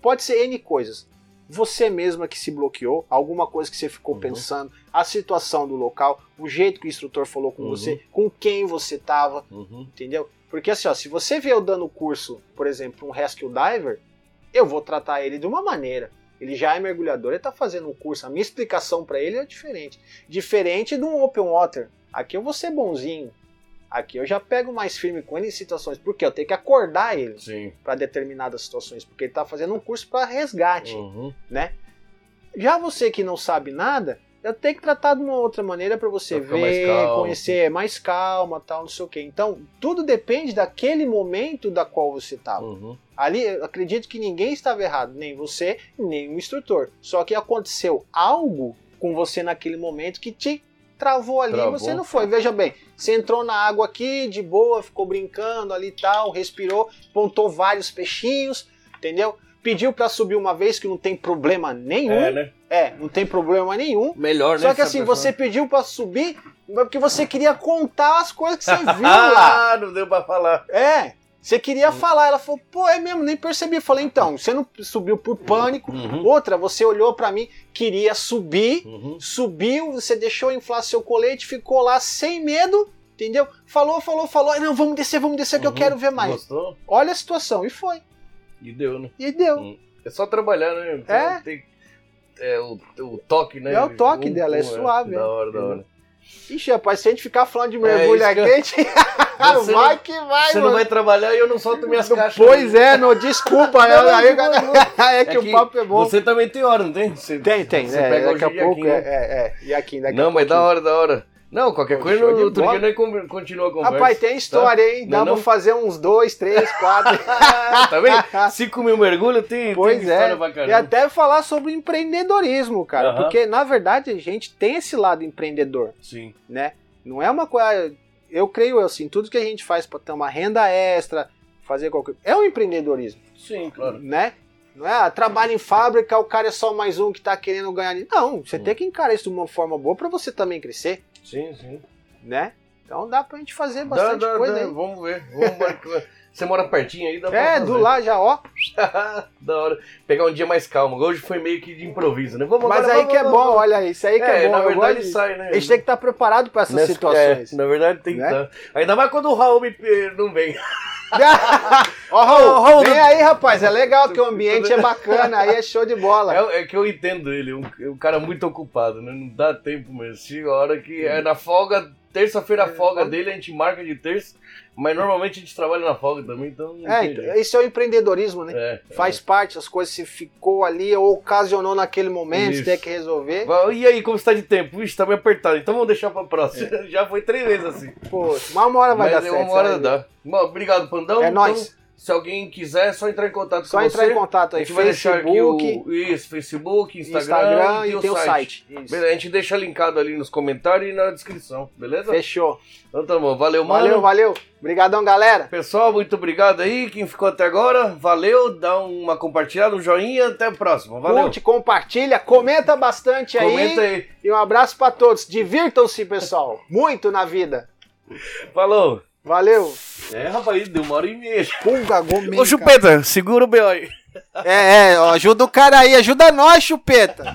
B: pode ser N coisas. Você mesma que se bloqueou, alguma coisa que você ficou
A: Uhum.
B: pensando, a situação do local, o jeito que o instrutor falou com
A: Uhum.
B: você, com quem você tava,
A: Uhum.
B: entendeu? Porque assim, ó, se você veio dando curso, por exemplo, um rescue diver, eu vou tratar ele de uma maneira. Ele já é mergulhador, ele tá fazendo um curso, a minha explicação pra ele é diferente. Diferente de um open water. Aqui eu vou ser bonzinho. Aqui eu já pego mais firme com ele em situações, porque eu tenho que acordar ele para determinadas situações, porque ele tá fazendo um curso para resgate,
A: Uhum.
B: né? Já você que não sabe nada, eu tenho que tratar de uma outra maneira para você
A: Pra
B: ver, conhecer mais calma, tal, não sei o quê. Então, tudo depende daquele momento da qual você estava.
A: Uhum.
B: Ali, eu acredito que ninguém estava errado, nem você, nem o instrutor. Só que aconteceu algo com você naquele momento que te travou ali
A: Travou.
B: e você não foi. Veja bem, você entrou na água aqui, de boa, ficou brincando ali e tal, respirou, pontou vários peixinhos, entendeu? Pediu para subir uma vez que não tem problema nenhum.
A: É, né?
B: É, não tem problema nenhum.
A: Melhor, né?
B: Só que assim,
A: pessoa-
B: você pediu para subir porque você queria contar as coisas que você viu lá.
A: Ah, não deu pra falar.
B: É, você queria falar. Ela falou, pô, é mesmo, nem percebi. Eu falei, então, você não subiu por pânico.
A: Uhum.
B: Outra, você olhou pra mim, queria subir,
A: Uhum.
B: subiu, você deixou inflar seu colete, ficou lá sem medo, entendeu? Falou, falou, falou. Não, vamos descer, vamos descer que eu
A: Uhum.
B: quero ver mais.
A: Gostou?
B: Olha a situação. E foi.
A: E deu, né?
B: E deu.
A: Hum. É só trabalhar, né?
B: É.
A: Tem, é o, o toque, né?
B: É o toque dela, é suave,
A: Da
B: é.
A: hora, da hora.
B: Ixi, rapaz, se a gente ficar falando de mergulho
A: É,
B: aqui, a gente...
A: Você
B: vai
A: não-
B: que vai,
A: Você não
B: mano.
A: vai trabalhar e eu não solto minhas caixas.
B: Pois é, não, desculpa.
A: Não, não,
B: aí, é que
A: É
B: o
A: que
B: papo é bom.
A: Você também tem hora, não tem? Você,
B: Tem, tem.
A: Você
B: é,
A: pega
B: daqui
A: o
B: a pouco,
A: aqui,
B: é,
A: né?
B: é, é. E aqui, daqui
A: Não, mas da hora, da hora. Não, qualquer coisa no outro
B: bola.
A: dia nós con- continua a conversa.
B: Rapaz, tem história, hein? Dá
A: Não,
B: pra
A: não?
B: fazer uns dois, três, quatro.
A: tá vendo? 5 mil mergulhos tem,
B: Pois
A: tem história
B: é. E até falar sobre empreendedorismo, cara.
A: Aham.
B: Porque, na verdade, a gente tem esse lado empreendedor,
A: Sim.
B: né? Não é uma coisa. Eu creio assim, tudo que a gente faz pra ter uma renda extra, fazer qualquer. É um empreendedorismo,
A: Sim, claro.
B: né? Não é, ah, trabalho em fábrica, o cara é só mais um que tá querendo ganhar. Não, você
A: Hum.
B: tem que encarar isso de uma forma boa pra você também crescer,
A: Sim, sim.
B: né? Então dá pra gente fazer
A: Dá,
B: bastante
A: dá,
B: coisa
A: dá.
B: aí.
A: Vamos ver. Vamos. Você mora pertinho aí, dá pra
B: É,
A: fazer.
B: do lá já, ó.
A: da hora. Pegar um dia mais calmo. Hoje foi meio que de improviso, né? Vamos
B: Mas
A: agora,
B: aí
A: vamos,
B: que é
A: vamos,
B: bom,
A: vamos.
B: olha, isso aí que é,
A: É,
B: bom.
A: na verdade sai, né?
B: A gente tem que estar preparado pra essas
A: Nessa-
B: situações.
A: é, na verdade tem que
B: Né?
A: estar. Ainda mais quando o Raul me, não vem.
B: Ó,
A: Ô, Raul,
B: vem aí, rapaz. É legal que o ambiente é bacana, aí é show de bola.
A: É, é que eu entendo ele, um, um cara muito ocupado, né? Não dá tempo mesmo. Chega a hora que é na folga, terça-feira a folga dele, a gente marca de terça, mas normalmente a gente trabalha na folga também, então
B: É, então, isso é o empreendedorismo, né?
A: É,
B: Faz parte, as coisas se ficou ali ou ocasionou naquele momento,
A: Isso.
B: tem que resolver.
A: é. E aí, como está de tempo? Ixi, tá meio apertado, então vamos deixar pra próxima. Já foi três vezes assim.
B: Pô, mas uma hora vai
A: mas
B: dar
A: é
B: certo.
A: uma hora dá. Bom, obrigado, Pandão.
B: É
A: Então,
B: nóis.
A: Se alguém quiser, é só entrar em contato
B: Só
A: com
B: entrar
A: você.
B: em contato
A: A
B: aí,
A: gente vai deixar aqui
B: Facebook,
A: o isso, Facebook, Instagram,
B: Instagram,
A: e
B: e
A: o
B: o
A: site.
B: site.
A: Beleza, a gente deixa linkado ali nos comentários e na descrição, beleza?
B: Fechou.
A: Então tá bom, valeu, mano.
B: Valeu, valeu. Obrigadão, galera.
A: Pessoal, muito obrigado aí, quem ficou até agora, valeu, dá uma compartilhada, um joinha, até a próxima, valeu.
B: Curte, compartilha, comenta bastante aí.
A: Comenta aí,
B: E um abraço pra todos. Divirtam-se, pessoal. Muito na vida.
A: falou.
B: Valeu.
A: É, rapaz, deu uma hora e meia.
B: Pulga, gomes.
A: Ô, Chupeta, segura o B.O. aí.
B: É, é, ó, ajuda o cara aí, ajuda nós, chupeta.